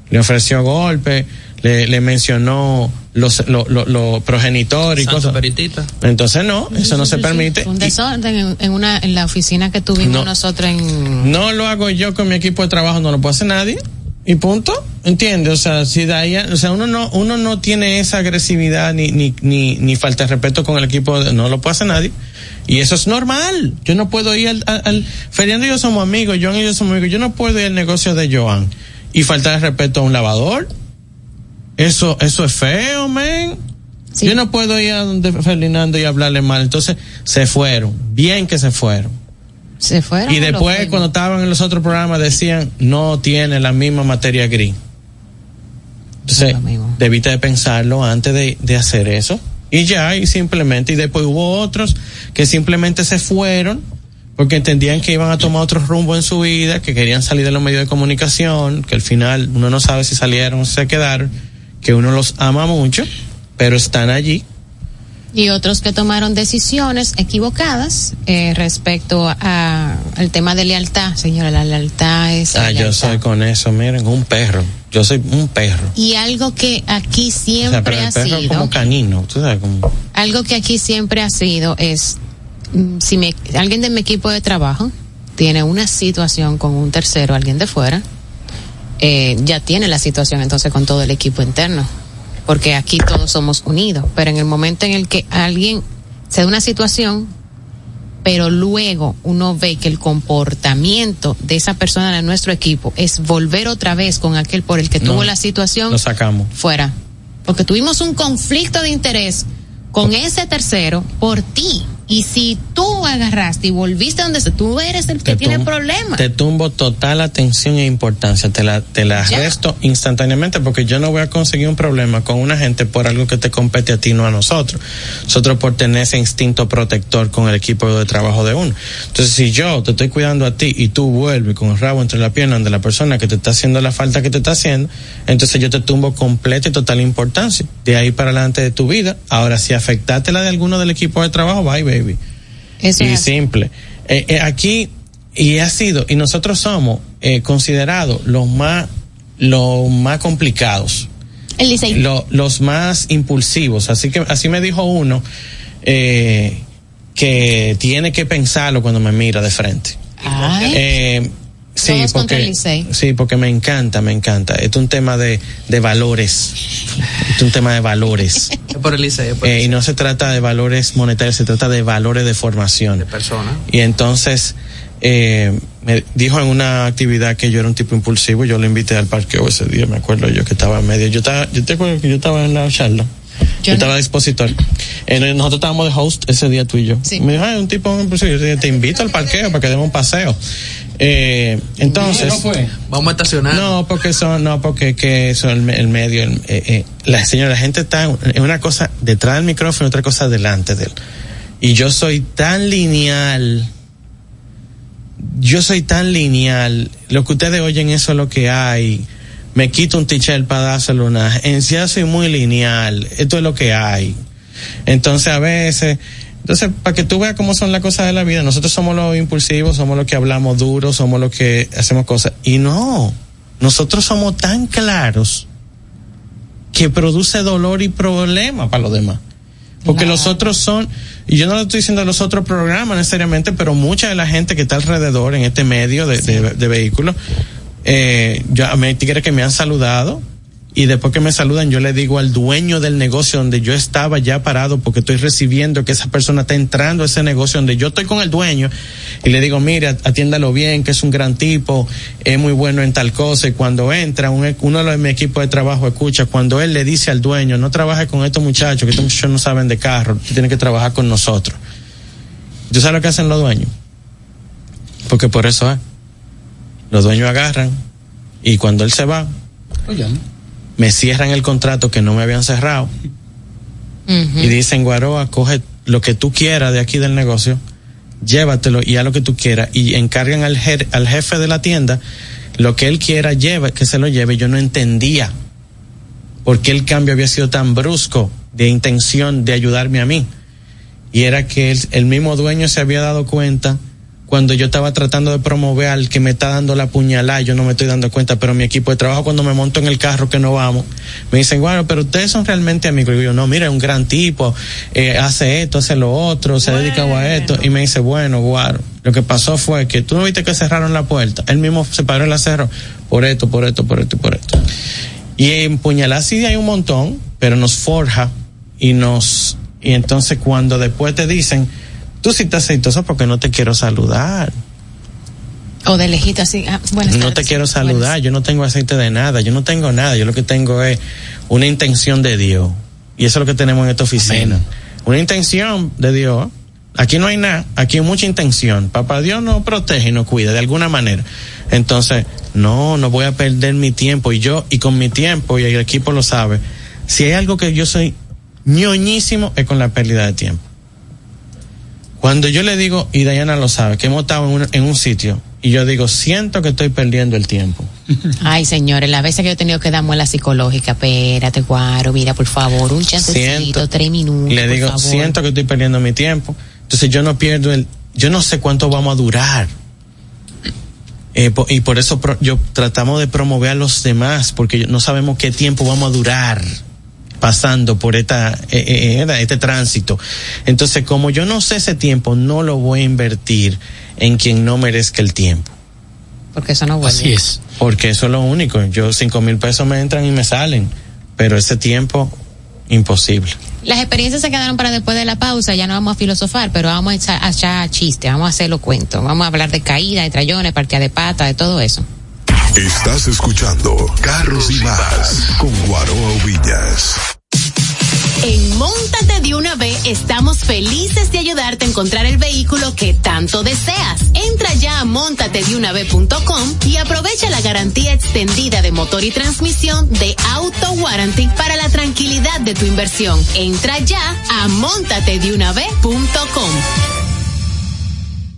le ofreció golpe, le, le mencionó los, lo, lo- lo progenitor y Santo cosas. Peritita. Entonces no, eso no se permite. Un desorden en, en una en la oficina que tuvimos No. nosotros en No lo hago yo con mi equipo de trabajo, no lo puede hacer nadie. Y punto. ¿Entiendes? O sea, si de ahí, o sea, uno no, uno no tiene esa agresividad ni, ni, ni, ni falta de respeto con el equipo, de- no lo puede hacer nadie. Y eso es normal. Yo no puedo ir al, al, al- Fernando y yo somos amigos, Joan y yo somos amigos. Yo no puedo ir al negocio de Joan y faltar el respeto a un lavador. Eso, eso es feo, men. Yo no puedo ir a donde Ferdinando y hablarle mal. Entonces, se fueron. Bien que se fueron. se fueron. Y después, cuando estaban en los otros programas, decían, no tiene la misma materia gris. Entonces, debiste de pensarlo antes de, de hacer eso. Y ya, y simplemente, y después hubo otros que simplemente se fueron porque entendían que iban a tomar otro rumbo en su vida, que querían salir de los medios de comunicación, que al final uno no sabe si salieron o si se quedaron, que uno los ama mucho, pero están allí. Y otros que tomaron decisiones equivocadas eh, respecto a, al tema de lealtad, señora, la lealtad es Ah, yo soy con eso, miren, un perro. Yo soy un perro. y algo que aquí O sea, siempre pero el ha perro sido como canino, tú sabes, como... algo que aquí siempre ha sido es mm, si me, alguien de mi equipo de trabajo tiene una situación con un tercero, alguien de fuera, eh, ya tiene la situación entonces con todo el equipo interno, porque aquí todos somos unidos, pero en el momento en el que alguien se da una situación, pero luego uno ve que el comportamiento de esa persona de nuestro equipo es volver otra vez con aquel por el que No, tuvo la situación, Lo sacamos. fuera. Porque tuvimos un conflicto de interés con ese tercero por ti. Y si tú agarraste y volviste donde tú eres el que tiene problemas. Te tumbo total atención e importancia. Te la, te la Ya. resto instantáneamente porque yo no voy a conseguir un problema con una gente por algo que te compete a ti, no a nosotros. Nosotros por tener ese instinto protector con el equipo de trabajo de uno. Entonces, si yo te estoy cuidando a ti y tú vuelves con el rabo entre la pierna de la persona que te está haciendo la falta que te está haciendo, entonces yo te tumbo completa y total importancia. De ahí para adelante de tu vida. Ahora, si afectaste la de alguno del equipo de trabajo, bye, Eso y es simple. Eh, eh, aquí, y ha sido, y nosotros somos eh, considerados los más, los más complicados, El lo- los más impulsivos. Así que, así me dijo uno, que tiene que pensarlo cuando me mira de frente. Ay. Sí, Todos contra el porque, Licey. sí, porque me encanta, me encanta. Es un tema de, de valores. Es un tema de valores. Es por el el Eh, y no se trata de valores monetarios, se trata de valores de formación. persona. Y entonces eh, me dijo en una actividad que yo era un tipo impulsivo, yo lo invité al parqueo ese día, me acuerdo yo que estaba en medio, yo estaba, yo te acuerdo que yo estaba en la charla. Yo, no. estaba de expositor. Eh, nosotros estábamos de host ese día tú y yo. Sí. Me dijo, "Ay, un tipo impulsivo. Yo te, te invito al parqueo para que demos un paseo. Eh, entonces. ¿No fue? Vamos a estacionar. No, porque son, no, porque que eso el, el medio, el- eh, eh, la señora, la gente está en en una cosa detrás del micrófono y otra cosa delante de él. Y yo soy tan lineal. Yo soy tan lineal. Lo que ustedes oyen, eso es lo que hay. Me quito un t-shirt para dárselo una. En sí, yo soy muy lineal. Esto es lo que hay. Entonces, a veces, entonces, para que tú veas cómo son las cosas de la vida, nosotros somos los impulsivos, somos los que hablamos duro, somos los que hacemos cosas. Y no, nosotros somos tan claros que produce dolor y problema para los demás. Porque los otros son, y yo no le estoy diciendo a los otros programas necesariamente, pero mucha de la gente que está alrededor en este medio de, de- de vehículos, eh, yo, a mí hay tigres que me han saludado y después que me saludan yo le digo al dueño del negocio donde yo estaba ya parado porque estoy recibiendo que esa persona está entrando a ese negocio donde yo estoy con el dueño y le digo mire atiéndalo bien que es un gran tipo es muy bueno en tal cosa y cuando entra un- uno de mi equipo de trabajo escucha cuando él le dice al dueño no trabaje con estos muchachos que estos muchachos no saben de carro tú tienes que trabajar con nosotros ¿tú sabes lo que hacen los dueños? porque por eso es los dueños agarran y cuando él se va Oye, me cierran el contrato que no me habían cerrado y dicen, Guaroa, coge lo que tú quieras de aquí del negocio, llévatelo y haz lo que tú quieras. Y encargan al, al jefe de la tienda lo que él quiera, lleva, que se lo lleve. Yo no entendía por qué el cambio había sido tan brusco de intención de ayudarme a mí. Y era que el mismo dueño se había dado cuenta cuando yo estaba tratando de promover al que me está dando la puñalada, yo no me estoy dando cuenta, pero mi equipo de trabajo cuando me monto en el carro que no vamos, me dicen, bueno, pero ustedes son realmente amigos. Y yo, no, mira, es un gran tipo, eh, hace esto, hace lo otro, se dedica a esto. Y me dice, bueno, guaro, lo que pasó fue que tú no viste que cerraron la puerta. Él mismo se paró en la por esto, por esto, por esto y por esto. Y en puñalada sí hay un montón, pero nos forja y nos, y entonces cuando después te dicen, tú sí estás aceitoso porque no te quiero saludar. O de lejito así, ah. No te quiero saludar, yo no tengo aceite de nada, yo no tengo nada, yo lo que tengo es una intención de Dios. Y eso es lo que tenemos en esta oficina. Una intención de Dios. Aquí no hay nada, aquí hay mucha intención. Papá Dios nos protege y nos cuida de alguna manera. Entonces, no, no voy a perder mi tiempo. Y yo, y con mi tiempo, y el equipo lo sabe, si hay algo que yo soy ñoñísimo, es con la pérdida de tiempo. Cuando yo le digo, y Diana lo sabe, que hemos estado en un, en un sitio, y yo digo, siento que estoy perdiendo el tiempo. Ay, señores, las veces que yo he tenido que dar muela psicológica, espérate, guaro, mira, por favor, un chancecito, tres minutos. Le digo, siento que estoy perdiendo mi tiempo. Entonces yo no pierdo el, yo no sé cuánto vamos a durar. Eh, y por eso yo tratamos de promover a los demás, porque no sabemos qué tiempo vamos a durar pasando por esta, eh, eh, eh, este tránsito. Entonces, como yo no sé ese tiempo, no lo voy a invertir en quien no merezca el tiempo. Porque eso no vuelve. Así es. Porque eso es lo único. Yo cinco mil pesos me entran y me salen, pero ese tiempo imposible. Las experiencias se quedaron para después de la pausa, ya no vamos a filosofar, pero vamos a echar, a echar chiste, vamos a hacerlo cuento, vamos a hablar de caída, de trayones, partida de pata, de todo eso. Estás escuchando Carros y más con Guaroa Villas. En Montate de una vez estamos felices de ayudarte a encontrar el vehículo que tanto deseas. Entra ya a montatedeunav.com y aprovecha la garantía extendida de motor y transmisión de Auto Warranty para la tranquilidad de tu inversión. Entra ya a montatedeunav.com.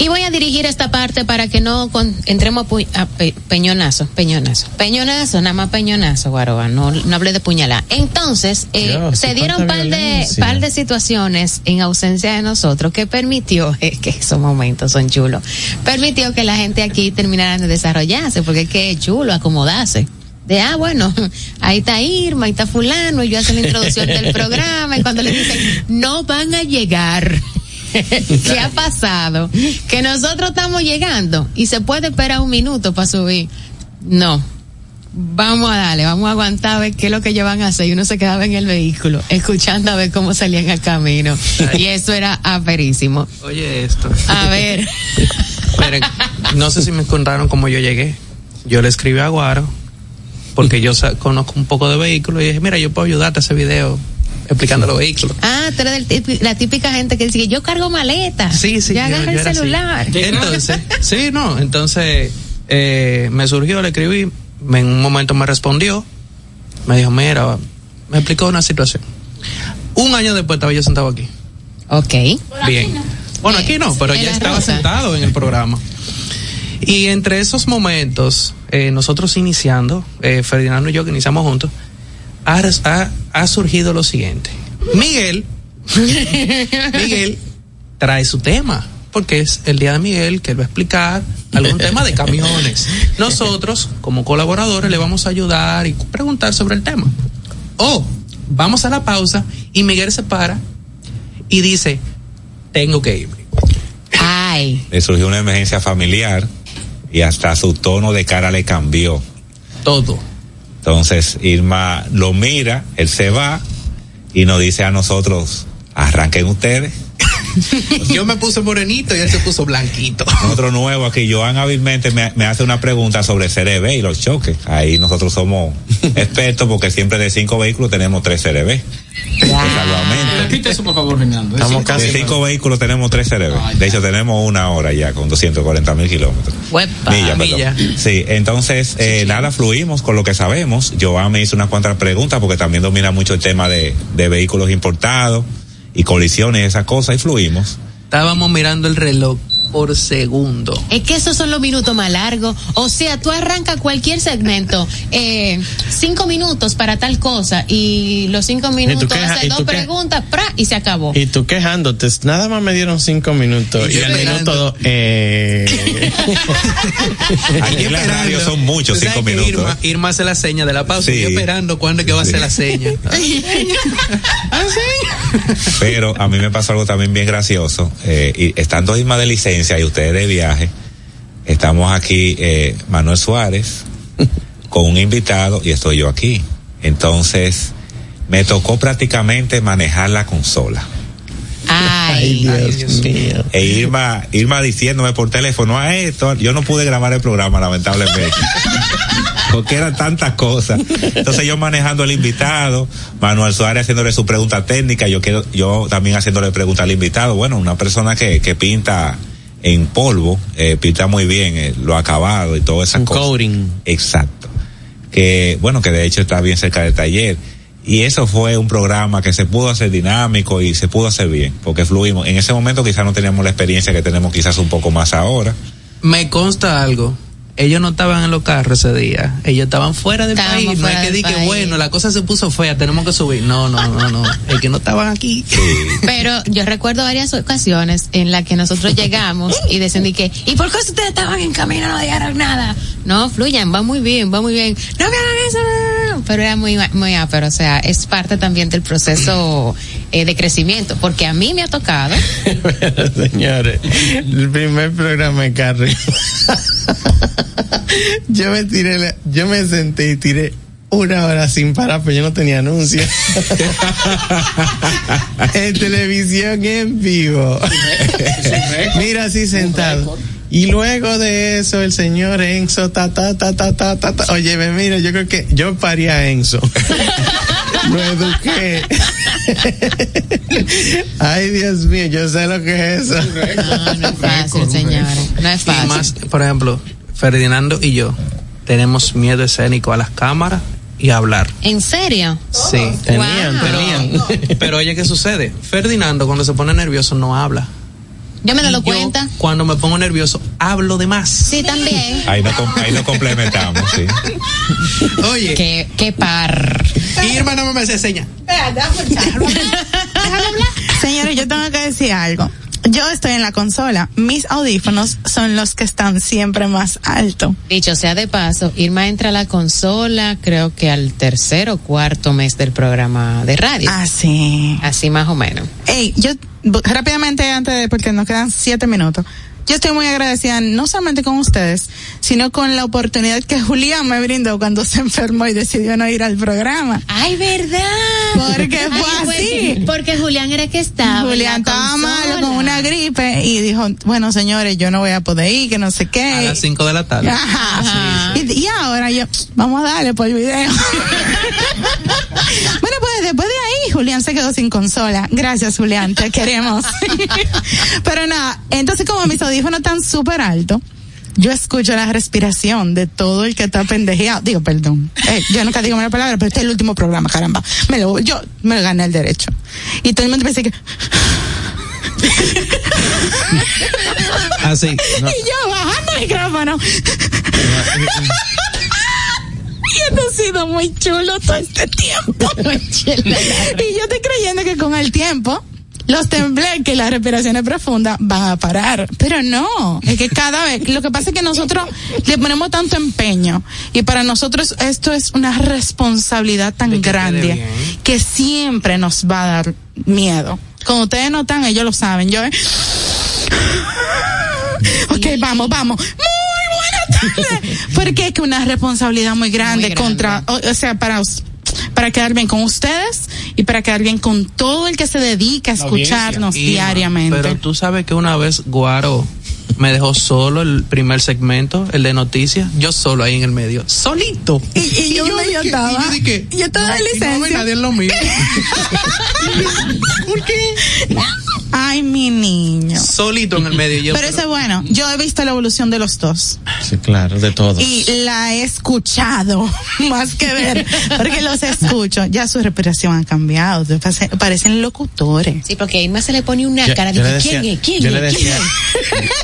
Y voy a dirigir esta parte para que no entremos a, peñonazo, peñonazo, peñonazo, nada más peñonazo, Guaroa, no, no hablé de puñalada. Entonces, eh, se dieron par de, par de situaciones en ausencia de nosotros que permitió, que esos momentos son chulos, permitió que la gente aquí terminara de desarrollarse, porque es que es chulo acomodarse. De ah bueno ahí está Irma ahí está fulano y yo hace la introducción del programa y cuando le dicen no van a llegar ¿Qué ha pasado? Que nosotros estamos llegando y se puede esperar un minuto para subir. No. Vamos a darle, vamos a aguantar a ver qué es lo que ellos van a hacer. Y uno se quedaba en el vehículo, escuchando a ver cómo salían al camino. Y eso era aperísimo. Oye, esto. A ver. no sé si me contaron cómo yo llegué. Yo le escribí a Guaro, porque yo conozco un poco de vehículos, y dije, mira, yo puedo ayudarte a ese video explicando los vehículos. Ah, tú eres la típica gente que dice, yo cargo maleta. Sí, sí. Ya agarra el celular. Entonces, sí, no, entonces eh, me surgió, le escribí, en un momento me respondió Me dijo, mira, me explicó una situación. Un año después estaba yo sentado aquí. Ok. Bien. Bueno, aquí no, pero ya estaba sentado en el programa. Y entre esos momentos, eh, nosotros iniciando, eh, Ferdinando y yo que iniciamos juntos, ha, ha- ha surgido lo siguiente. Miguel, Miguel trae su tema, porque es el día de Miguel que él va a explicar algún tema de camiones. Nosotros, como colaboradores, le vamos a ayudar y preguntar sobre el tema. O vamos a la pausa y Miguel se para y dice, tengo que irme. Ay. Le surgió una emergencia familiar y hasta su tono de cara le cambió. Todo. Entonces Irma lo mira, él se va y nos dice a nosotros, arranquen ustedes. Yo me puse morenito y él se puso blanquito. Otro nuevo aquí, Joan hábilmente me, me hace una pregunta sobre CRB y los choques. Ahí nosotros somos expertos porque siempre de cinco vehículos tenemos tres CRB. Repite eso, por favor, Fernando. Es Estamos casi de cinco vehículos tenemos tres CRB. De hecho, tenemos una hora ya con 240 mil kilómetros. Huepa. Milla, perdón. Milla. Sí, entonces, eh, nada, fluimos con lo que sabemos. Joan me hizo unas cuantas preguntas porque también domina mucho el tema de, de vehículos importados y colisiones y esas cosas y fluimos. Estábamos mirando el reloj por segundo. Es que esos son los minutos más largos. O sea, tú arrancas cualquier segmento, eh, cinco minutos para tal cosa, y los cinco minutos queja- hace y dos preguntas, ¡pra! y se acabó. Y tú quejándote, nada más me dieron cinco minutos. Y Y, esperando. minuto dos, eh. Aquí en la radio son muchos cinco que minutos. Irma. Irma hace la seña de la pausa. Sí. y esperando cuándo es que va a hacer la seña. Pero a mí me pasó algo también bien gracioso. Eh, y estando Irma de licencia y ustedes de viaje, estamos aquí, eh, Manuel Suárez, con un invitado y estoy yo aquí. Entonces, me tocó prácticamente manejar la consola. Ay, Dios mío. E Irma, Irma diciéndome por teléfono a esto, yo no pude grabar el programa, lamentablemente. Porque eran tantas cosas. Entonces yo manejando el invitado, Manuel Suárez haciéndole su pregunta técnica, yo quiero, yo también haciéndole pregunta al invitado. Bueno, una persona que, que pinta en polvo, eh, pinta muy bien eh, lo acabado y todas esas Un cosas. coating. Exacto. Que, bueno, que de hecho está bien cerca del taller. Y eso fue un programa que se pudo hacer dinámico y se pudo hacer bien, porque fluimos. En ese momento quizás no teníamos la experiencia que tenemos quizás un poco más ahora. Me consta algo. Ellos no estaban en los carros ese día. Ellos estaban fuera del Estábamos país. No fuera es que del di que bueno, la cosa se puso fea, tenemos que subir. No, no, no, no. Es que no estaban aquí. Pero yo recuerdo varias ocasiones en las que nosotros llegamos y decían de que, ¿y por qué ustedes estaban en camino no dijeron nada? No, fluyan, va muy bien, va muy bien. No me hagan eso, no, no, no. Pero era muy, muy pero o sea, es parte también del proceso eh, de crecimiento, porque a mí me ha tocado. Pero, señores, el primer programa de Carrie. yo me tiré, la- yo me senté y tiré una hora sin parar, pero yo no tenía anuncio. en televisión en vivo. Mira así sentado. Y luego de eso, el señor Enzo, ta, ta, ta, ta, ta, ta, ta. Oye, mira, yo creo que yo parí a Enzo. Lo eduqué. Ay, Dios mío, yo sé lo que es eso. No, no es fácil, señores. No es Y fácil. más, por ejemplo, Ferdinando y yo tenemos miedo escénico a las cámaras y a hablar. ¿En serio? Sí. Tenían, Wow. tenían. Pero oye, ¿qué sucede? Ferdinando cuando se pone nervioso no habla. Yo me lo yo, cuenta. Cuando me pongo nervioso, hablo de más. Sí, también. Ahí nos, ahí complementamos, sí. Oye, Qué, qué par. Irma no me hace seña. Señores, yo tengo que decir algo. Yo estoy en la consola. Mis audífonos son los que están siempre más alto. Dicho sea de paso, Irma entra a la consola, creo que al tercer o cuarto mes del programa de radio. Ah, sí. Así más o menos. Ey, yo rápidamente antes de, porque nos quedan siete minutos. Yo estoy muy agradecida no solamente con ustedes, sino con la oportunidad que Julián me brindó cuando se enfermó y decidió no ir al programa. Ay, verdad. Porque fue Ay, así. Porque Julián era que estaba. Julián estaba malo con una gripe y dijo, bueno señores, yo no voy a poder ir, que no sé qué. A las 5 de la tarde. Ajá. Ajá. Y, y ahora yo, vamos a darle por el video. bueno, pues después de ahí, Julián se quedó sin consola. Gracias, Julián, te queremos. Pero nada, entonces como mis audífonos están súper altos, yo escucho la respiración de todo el que está pendejeado. Digo, perdón. Eh, yo nunca digo mala palabra, pero este es el último programa, caramba. Me lo, yo me gané el derecho. Y todo el mundo pensé que. Así. Ah, Y yo bajando el micrófono. Y esto ha sido muy chulo todo este tiempo. y yo estoy creyendo que con el tiempo los tembleques y las respiraciones profundas van a parar. Pero no, es que cada vez, lo que pasa es que nosotros le ponemos tanto empeño y para nosotros esto es una responsabilidad tan grande que siempre nos va a dar miedo. Cuando ustedes no están, ellos lo saben. Yo, eh, ok, vamos, vamos. Muy buena tarde. Porque es que una responsabilidad muy grande, Muy grande. contra, o, o sea, para para quedar bien con ustedes y para quedar bien con todo el que se dedica a escucharnos diariamente. Pero tú sabes que una vez Guaro me dejó solo el primer segmento, el de noticias, yo solo ahí en el medio, solito. Y, y yo, donde yo estaba. Y yo estaba de licencia. nadie es lo mío. ¿Por qué? Ay, mi niño. Solito en el medio. Yo, Pero eso es bueno. Yo he visto la evolución de los dos. Sí, claro, de todo. Y la he escuchado más que ver, porque los escucho. Ya su respiración ha cambiado. Parece- Parecen locutores. Sí, porque a Irma se le pone una Yo- cara yo de le ¿quién es? ¿Quién yo es? le ¿Quién decía-?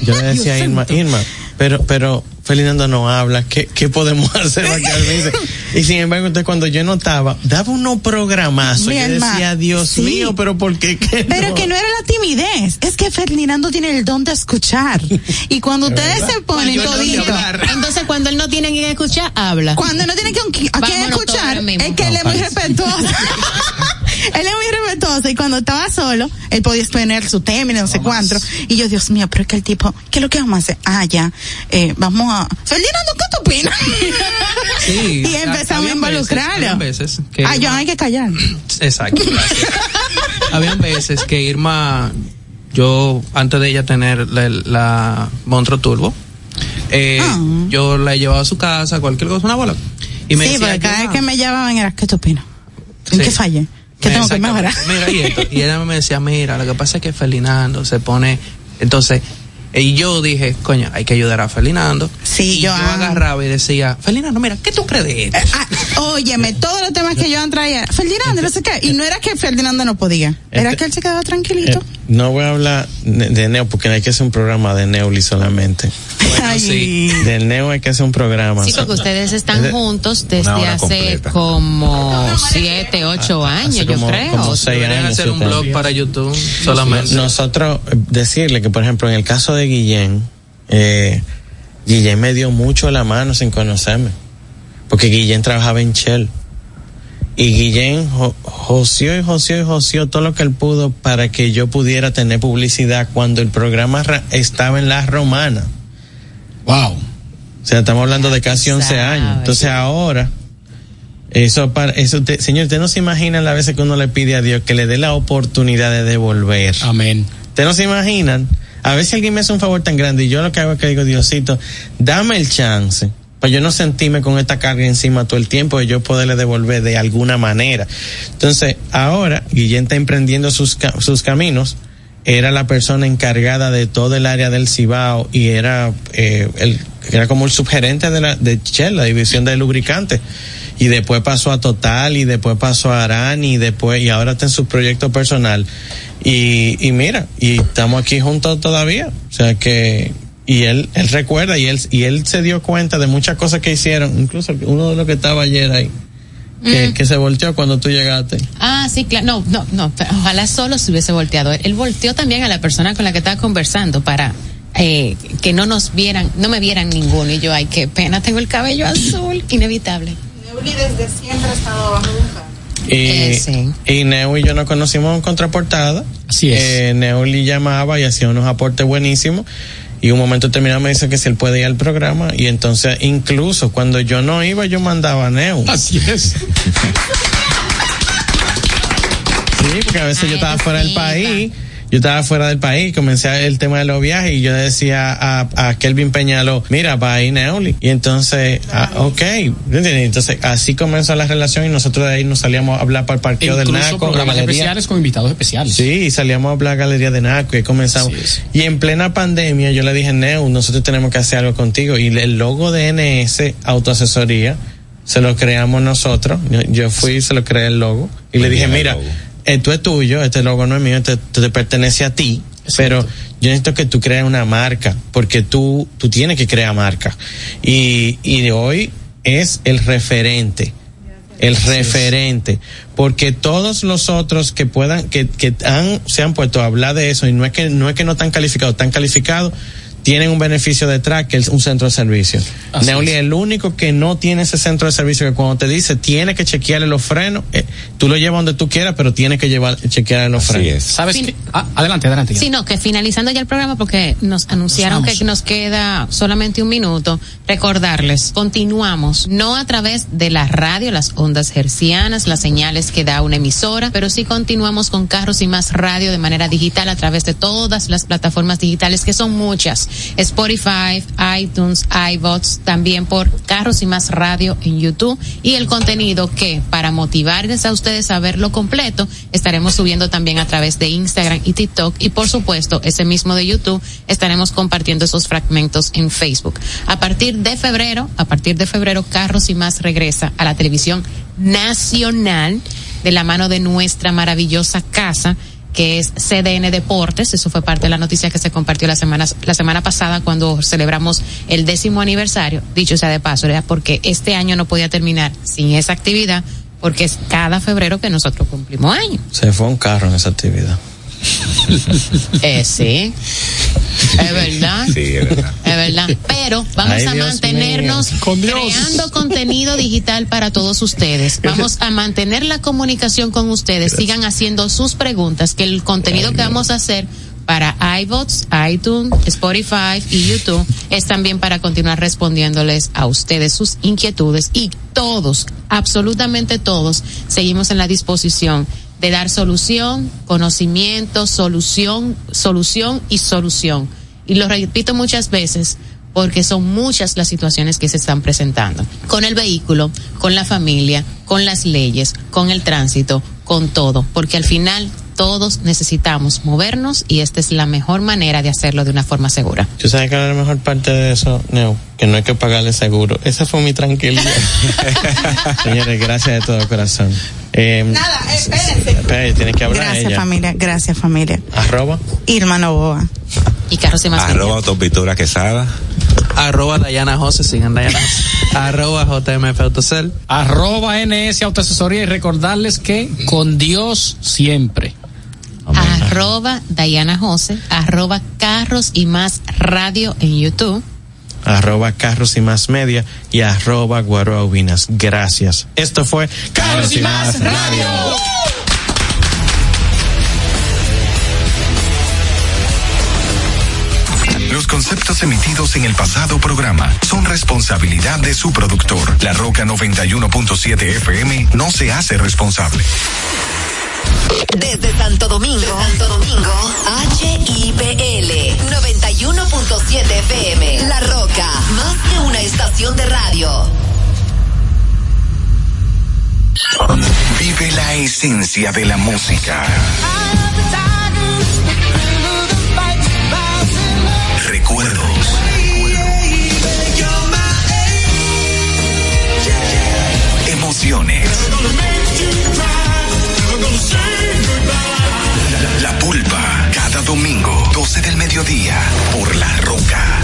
Yo le decía a Irma. Irma, pero, pero Ferdinando no habla, ¿qué, qué podemos hacer que? Y sin embargo, entonces cuando yo notaba, daba unos programazos. Hermano, decía, Dios sí. mío, pero ¿por qué? que Pero no? que no era la timidez, es que Ferdinando tiene el don de escuchar. Y cuando ustedes se ponen toditos, Entonces, cuando él no tiene quien escuchar, habla. cuando no tiene que, a quién escuchar, es que él es muy respetuoso. él es muy respetuoso y cuando estaba solo, él podía exponer su tema y no sé cuánto. Y yo, Dios mío, pero es que el tipo, ¿qué es lo que vamos a hacer? Ah, ya, eh, vamos a... Ferdinando, ¿qué tú opinas? Sí, y empezamos a veces- involucrarlo. habían veces que Ah, yo hay que callar. Exacto. Habían veces que Irma, yo antes de ella tener la, la Montro Turbo, eh, yo la llevaba a su casa, cualquier cosa, una bola. Y me sí, decía, porque cada vez "Irma, que me llamaban era, ¿qué tú opinas? ¿En Sí. qué fallé? ¿Qué tengo que mejorar? Mira, y esto. Y ella me decía, mira, lo que pasa es que Ferdinando se pone. Entonces, y yo dije, coño, hay que ayudar a Ferdinando. Sí, y yo, yo, ah. agarraba y decía, Ferdinando, mira, ¿qué tú crees de esto? Ah, óyeme, todos los temas que yo traía, Ferdinando, no sé qué, y no era que Ferdinando no podía, era Este- que él se quedaba tranquilito. Eh, no voy a hablar de, de Neo porque hay que hacer un programa de Neuli solamente. Ay. Del Neo hay que hacer un programa. Sí, porque ustedes están juntos desde hace completa. como siete, ocho años, yo como- creo. como seis años, hacer un blog años. para YouTube solamente. Nosotros, eh, decirle que, por ejemplo, en el caso de Guillén, eh, Guillén me dio mucho la mano sin conocerme. Porque Guillén trabajaba en Shell. Y Guillén jo- joseó y joseó y joseó todo lo que él pudo para que yo pudiera tener publicidad cuando el programa ra- estaba en la romana. Wow. O sea, estamos hablando de casi 11 años. Entonces ahora, eso para, eso te- señor, usted no se imagina las veces que uno le pide a Dios que le dé la oportunidad de devolver. Amén. Ustedes no se imaginan. A veces alguien me hace un favor tan grande y yo lo que hago es que digo, Diosito, dame el chance para yo no sentirme con esta carga encima todo el tiempo y yo poderle devolver de alguna manera. Entonces, ahora Guillén está emprendiendo sus, sus caminos. Era la persona encargada de todo el área del Cibao y era, eh, el, era como el subgerente de la de Shell, la división de lubricantes. Y después pasó a Total y después pasó a Arán y después, y ahora está en su proyecto personal. Y, y mira, y estamos aquí juntos todavía. O sea que, y él, él recuerda y él, y él se dio cuenta de muchas cosas que hicieron, incluso uno de los que estaba ayer ahí, que, Mm. que se volteó cuando tú llegaste. Ah, sí, claro. No, no, no. pero Ojalá solo se hubiese volteado. Él volteó también a la persona con la que estaba conversando para eh, que no nos vieran, no me vieran ninguno. Y yo, ay, qué pena, tengo el cabello azul, inevitable. Neuli desde siempre ha estado bajo Y, Eh, sí. y Neu y yo nos conocimos en contraportada. Así es. Eh, Neuli llamaba y hacía unos aportes buenísimos. Y un momento determinado me dice que si él puede ir al programa. Y entonces, incluso cuando yo no iba, yo mandaba Neu. Así es. Sí, porque a veces yo estaba fuera del país. Yo estaba fuera del país, comencé el tema de los viajes y yo decía a, a Kelvin Peñalo, mira, va ahí Neoli. Y entonces, ah, ok, entonces así comenzó la relación y nosotros de ahí nos salíamos a hablar para el parqueo del Naco. la programas galería. especiales con invitados especiales. Sí, y salíamos a hablar galería de Naco y comenzamos. Y en plena pandemia yo le dije, Neu, nosotros tenemos que hacer algo contigo. Y el logo de NS Autoasesoría se lo creamos nosotros. Yo, yo fui y se lo creé el logo. Y le dije, mira, esto es tuyo, este logo no es mío, este, te pertenece a ti. Pero yo necesito que tú crees una marca, porque tú, tú tienes que crear marca. Y, y de hoy es el referente el referente, porque todos los otros que puedan, que, que han, se han puesto a hablar de eso, y no es que, no es que no están calificados, están calificados, tienen un beneficio detrás que es un centro de servicio. Así Neuli es el único que no tiene ese centro de servicio que cuando te dice tiene que chequearle los frenos, eh, tú lo llevas donde tú quieras, pero tienes que llevar, chequearle los frenos. ¿Sabes qué? Ah, adelante, adelante. Sí, no, que finalizando ya el programa, porque nos anunciaron Nos que nos queda solamente un minuto, recordarles, continuamos, no a través de la radio, las ondas hercianas, las señales que da una emisora, pero sí continuamos con Carros y Más Radio de manera digital a través de todas las plataformas digitales, que son muchas, Spotify, iTunes, iBots, también por Carros y Más Radio en YouTube, y el contenido que, para motivarles a ustedes a verlo completo, estaremos subiendo también a través de Instagram y TikTok y por supuesto ese mismo de YouTube estaremos compartiendo esos fragmentos en Facebook. A partir de febrero, a partir de febrero Carros y más regresa a la televisión nacional de la mano de nuestra maravillosa casa que es CDN Deportes, eso fue parte de la noticia que se compartió la semana, la semana pasada cuando celebramos el décimo aniversario, dicho sea de paso, porque este año no podía terminar sin esa actividad, porque es cada febrero que nosotros cumplimos años. Se fue un carro en esa actividad. Eh, sí. Es verdad. Sí, es verdad. Es verdad. Pero vamos Ay, a Dios mantenernos. Con creando contenido digital para todos ustedes. Vamos a mantener la comunicación con ustedes. Sigan haciendo sus preguntas, que el contenido que vamos a hacer para iBots, iTunes, Spotify y YouTube es también para continuar respondiéndoles a ustedes sus inquietudes y todos, absolutamente todos, seguimos en la disposición de dar solución, conocimiento, solución, solución y solución. Y lo repito muchas veces porque son muchas las situaciones que se están presentando. Con el vehículo, con la familia, con las leyes, con el tránsito, con todo. Porque al final todos necesitamos movernos y esta es la mejor manera de hacerlo de una forma segura. ¿Tú sabes que la mejor parte de eso, Neo? Que no hay que pagarle seguro. Esa fue mi tranquilidad. Señores, gracias de todo corazón. Eh, Nada, espérense. espera, tiene que hablar Gracias ella. familia, gracias familia. Arroba. Irma Novoa. Y Carlos y más Arroba autopintura quesada. Arroba Dayana José, sigan Dayana José. Arroba JMF Autocel. Arroba NS Autoasesoría y recordarles que con Dios siempre. arroba Diana Jose, arroba Carros y más radio en YouTube. Arroba Carros y Más Media y arroba Guaroa Ubinas. Gracias. Esto fue Carros y Más Radio. Los conceptos emitidos en el pasado programa son responsabilidad de su productor. La Roca 91.7 FM no se hace responsable. Desde Santo Domingo, Santo Domingo, HIPL 91.7 FM. La Roca, más que una estación de radio. Vive la esencia de la música. Recuerdos. Emociones. Domingo, 12 del mediodía, por La Roca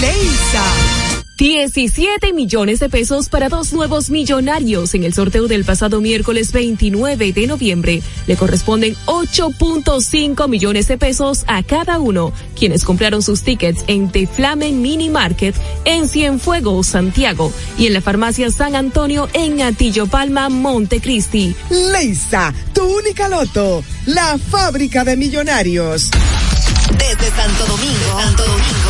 Leisa. 17 millones de pesos para dos nuevos millonarios en el sorteo del pasado miércoles 29 de noviembre. Le corresponden 8.5 millones de pesos a cada uno, quienes compraron sus tickets en The Flamen Mini Market en Cienfuegos, Santiago, y en la farmacia San Antonio en Atillo Palma, Montecristi. Leisa, tu única loto, la fábrica de millonarios. Desde Santo Domingo, Santo Domingo,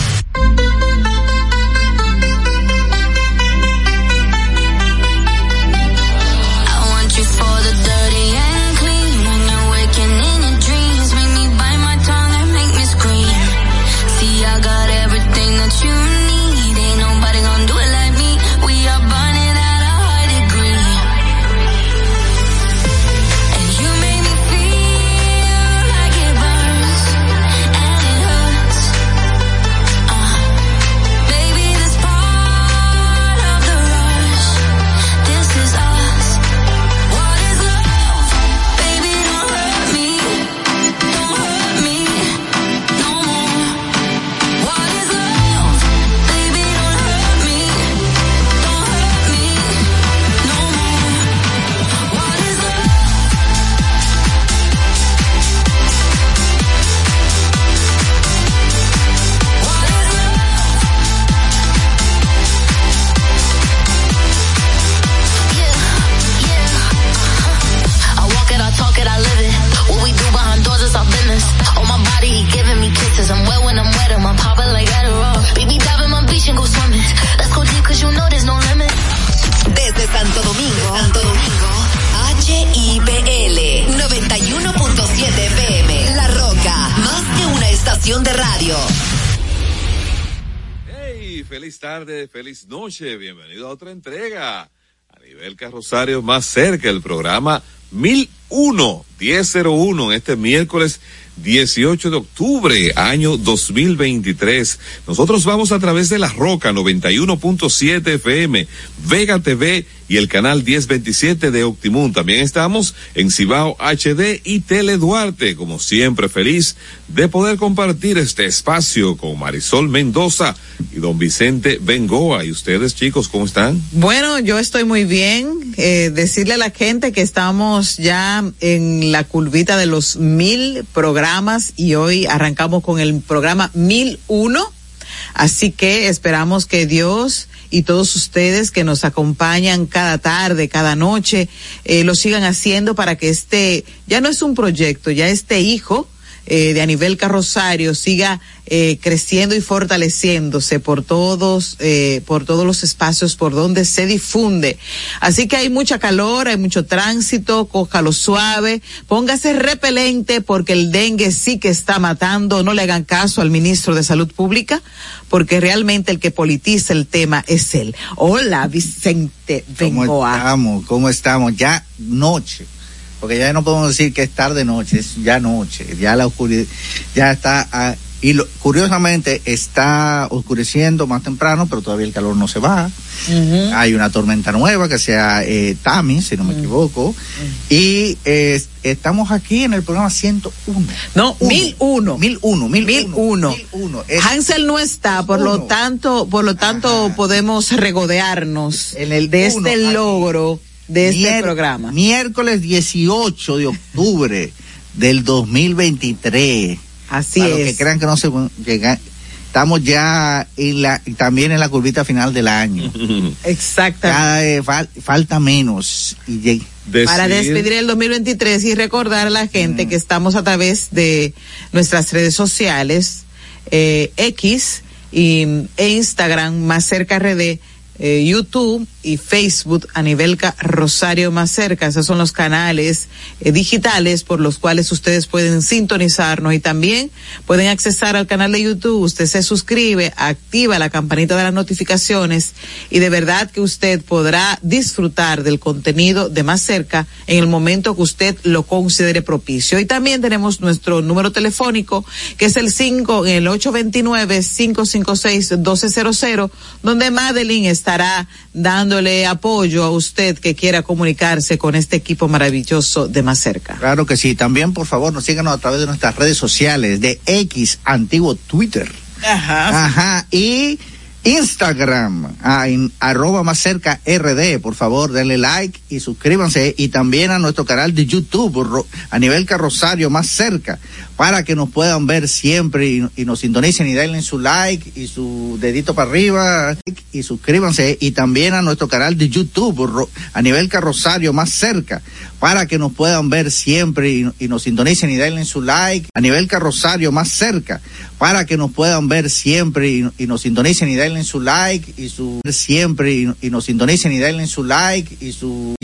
Feliz noche, bienvenido a otra entrega. A nivel carrosario más cerca, el programa 1001, 1001, este miércoles 18 de octubre, año 2023. Nosotros vamos a través de La Roca 91.7 FM, Vega TV y el canal 1027 de Optimum. También estamos en Cibao HD y Tele Duarte, como siempre feliz de poder compartir este espacio con Marisol Mendoza y don Vicente Bengoa. ¿Y ustedes chicos cómo están? Bueno, yo estoy muy bien. Eh, decirle a la gente que estamos ya en la curvita de los mil programas y hoy arrancamos con el programa mil uno. Así que esperamos que Dios y todos ustedes que nos acompañan cada tarde, cada noche, eh, lo sigan haciendo para que este, ya no es un proyecto, ya este hijo, eh, de a nivel carrosario siga eh, creciendo y fortaleciéndose por todos eh, por todos los espacios por donde se difunde así que hay mucha calor hay mucho tránsito cójalo suave póngase repelente porque el dengue sí que está matando no le hagan caso al ministro de salud pública porque realmente el que politiza el tema es él hola Vicente ¿Cómo Bengoa estamos? ¿Cómo estamos? Ya noche. Porque ya no podemos decir que es tarde noche, es ya noche. Ya la oscuridad, ya está. ah, y lo- curiosamente está oscureciendo más temprano, pero todavía el calor no se va. Hay una tormenta nueva que sea eh, Tami, si no me equivoco. Y eh, estamos aquí en el programa 101. No, 1001. 1001, 1001. Hansel no está, por lo tanto, por lo tanto podemos regodearnos de este uno, aquí. De este Mier- programa. Miércoles 18 de octubre del 2023. Así Para los es. que crean que no se llega, estamos ya en la también en la curvita final del año. Cada fal- falta menos y Para despedir el 2023 y recordar a la gente que estamos a través de nuestras redes sociales, eh, X, y, e Instagram más cerca RD, eh, YouTube y Facebook a nivel ca- Rosario más cerca. Esos son los canales eh, digitales por los cuales ustedes pueden sintonizarnos y también pueden accesar al canal de YouTube. Usted se suscribe, activa la campanita de las notificaciones y de verdad que usted podrá disfrutar del contenido de más cerca en el momento que usted lo considere propicio. Y también tenemos nuestro número telefónico que es el 5, el 829-556-1200, donde Madeline estará dándole apoyo a usted que quiera comunicarse con este equipo maravilloso de más cerca. Claro que sí. También, por favor, nos síganos a través de nuestras redes sociales de X, antiguo Twitter. Ajá. Ajá. Y Instagram, ah, en arroba más cerca RD. Por favor, denle like y suscríbanse. Y también a nuestro canal de YouTube, a nivel Carrosario más cerca, para que nos puedan ver siempre y, y nos sintonicen y denle su like y su dedito para arriba y suscríbanse. Y también a nuestro canal de YouTube, a nivel Carrosario más cerca, para que nos puedan ver siempre y, y nos sintonicen y denle su like a nivel Carrosario más cerca, para que nos puedan ver siempre y, y nos sintonicen y denle su like y su siempre y, y nos sintonicen y denle su like y su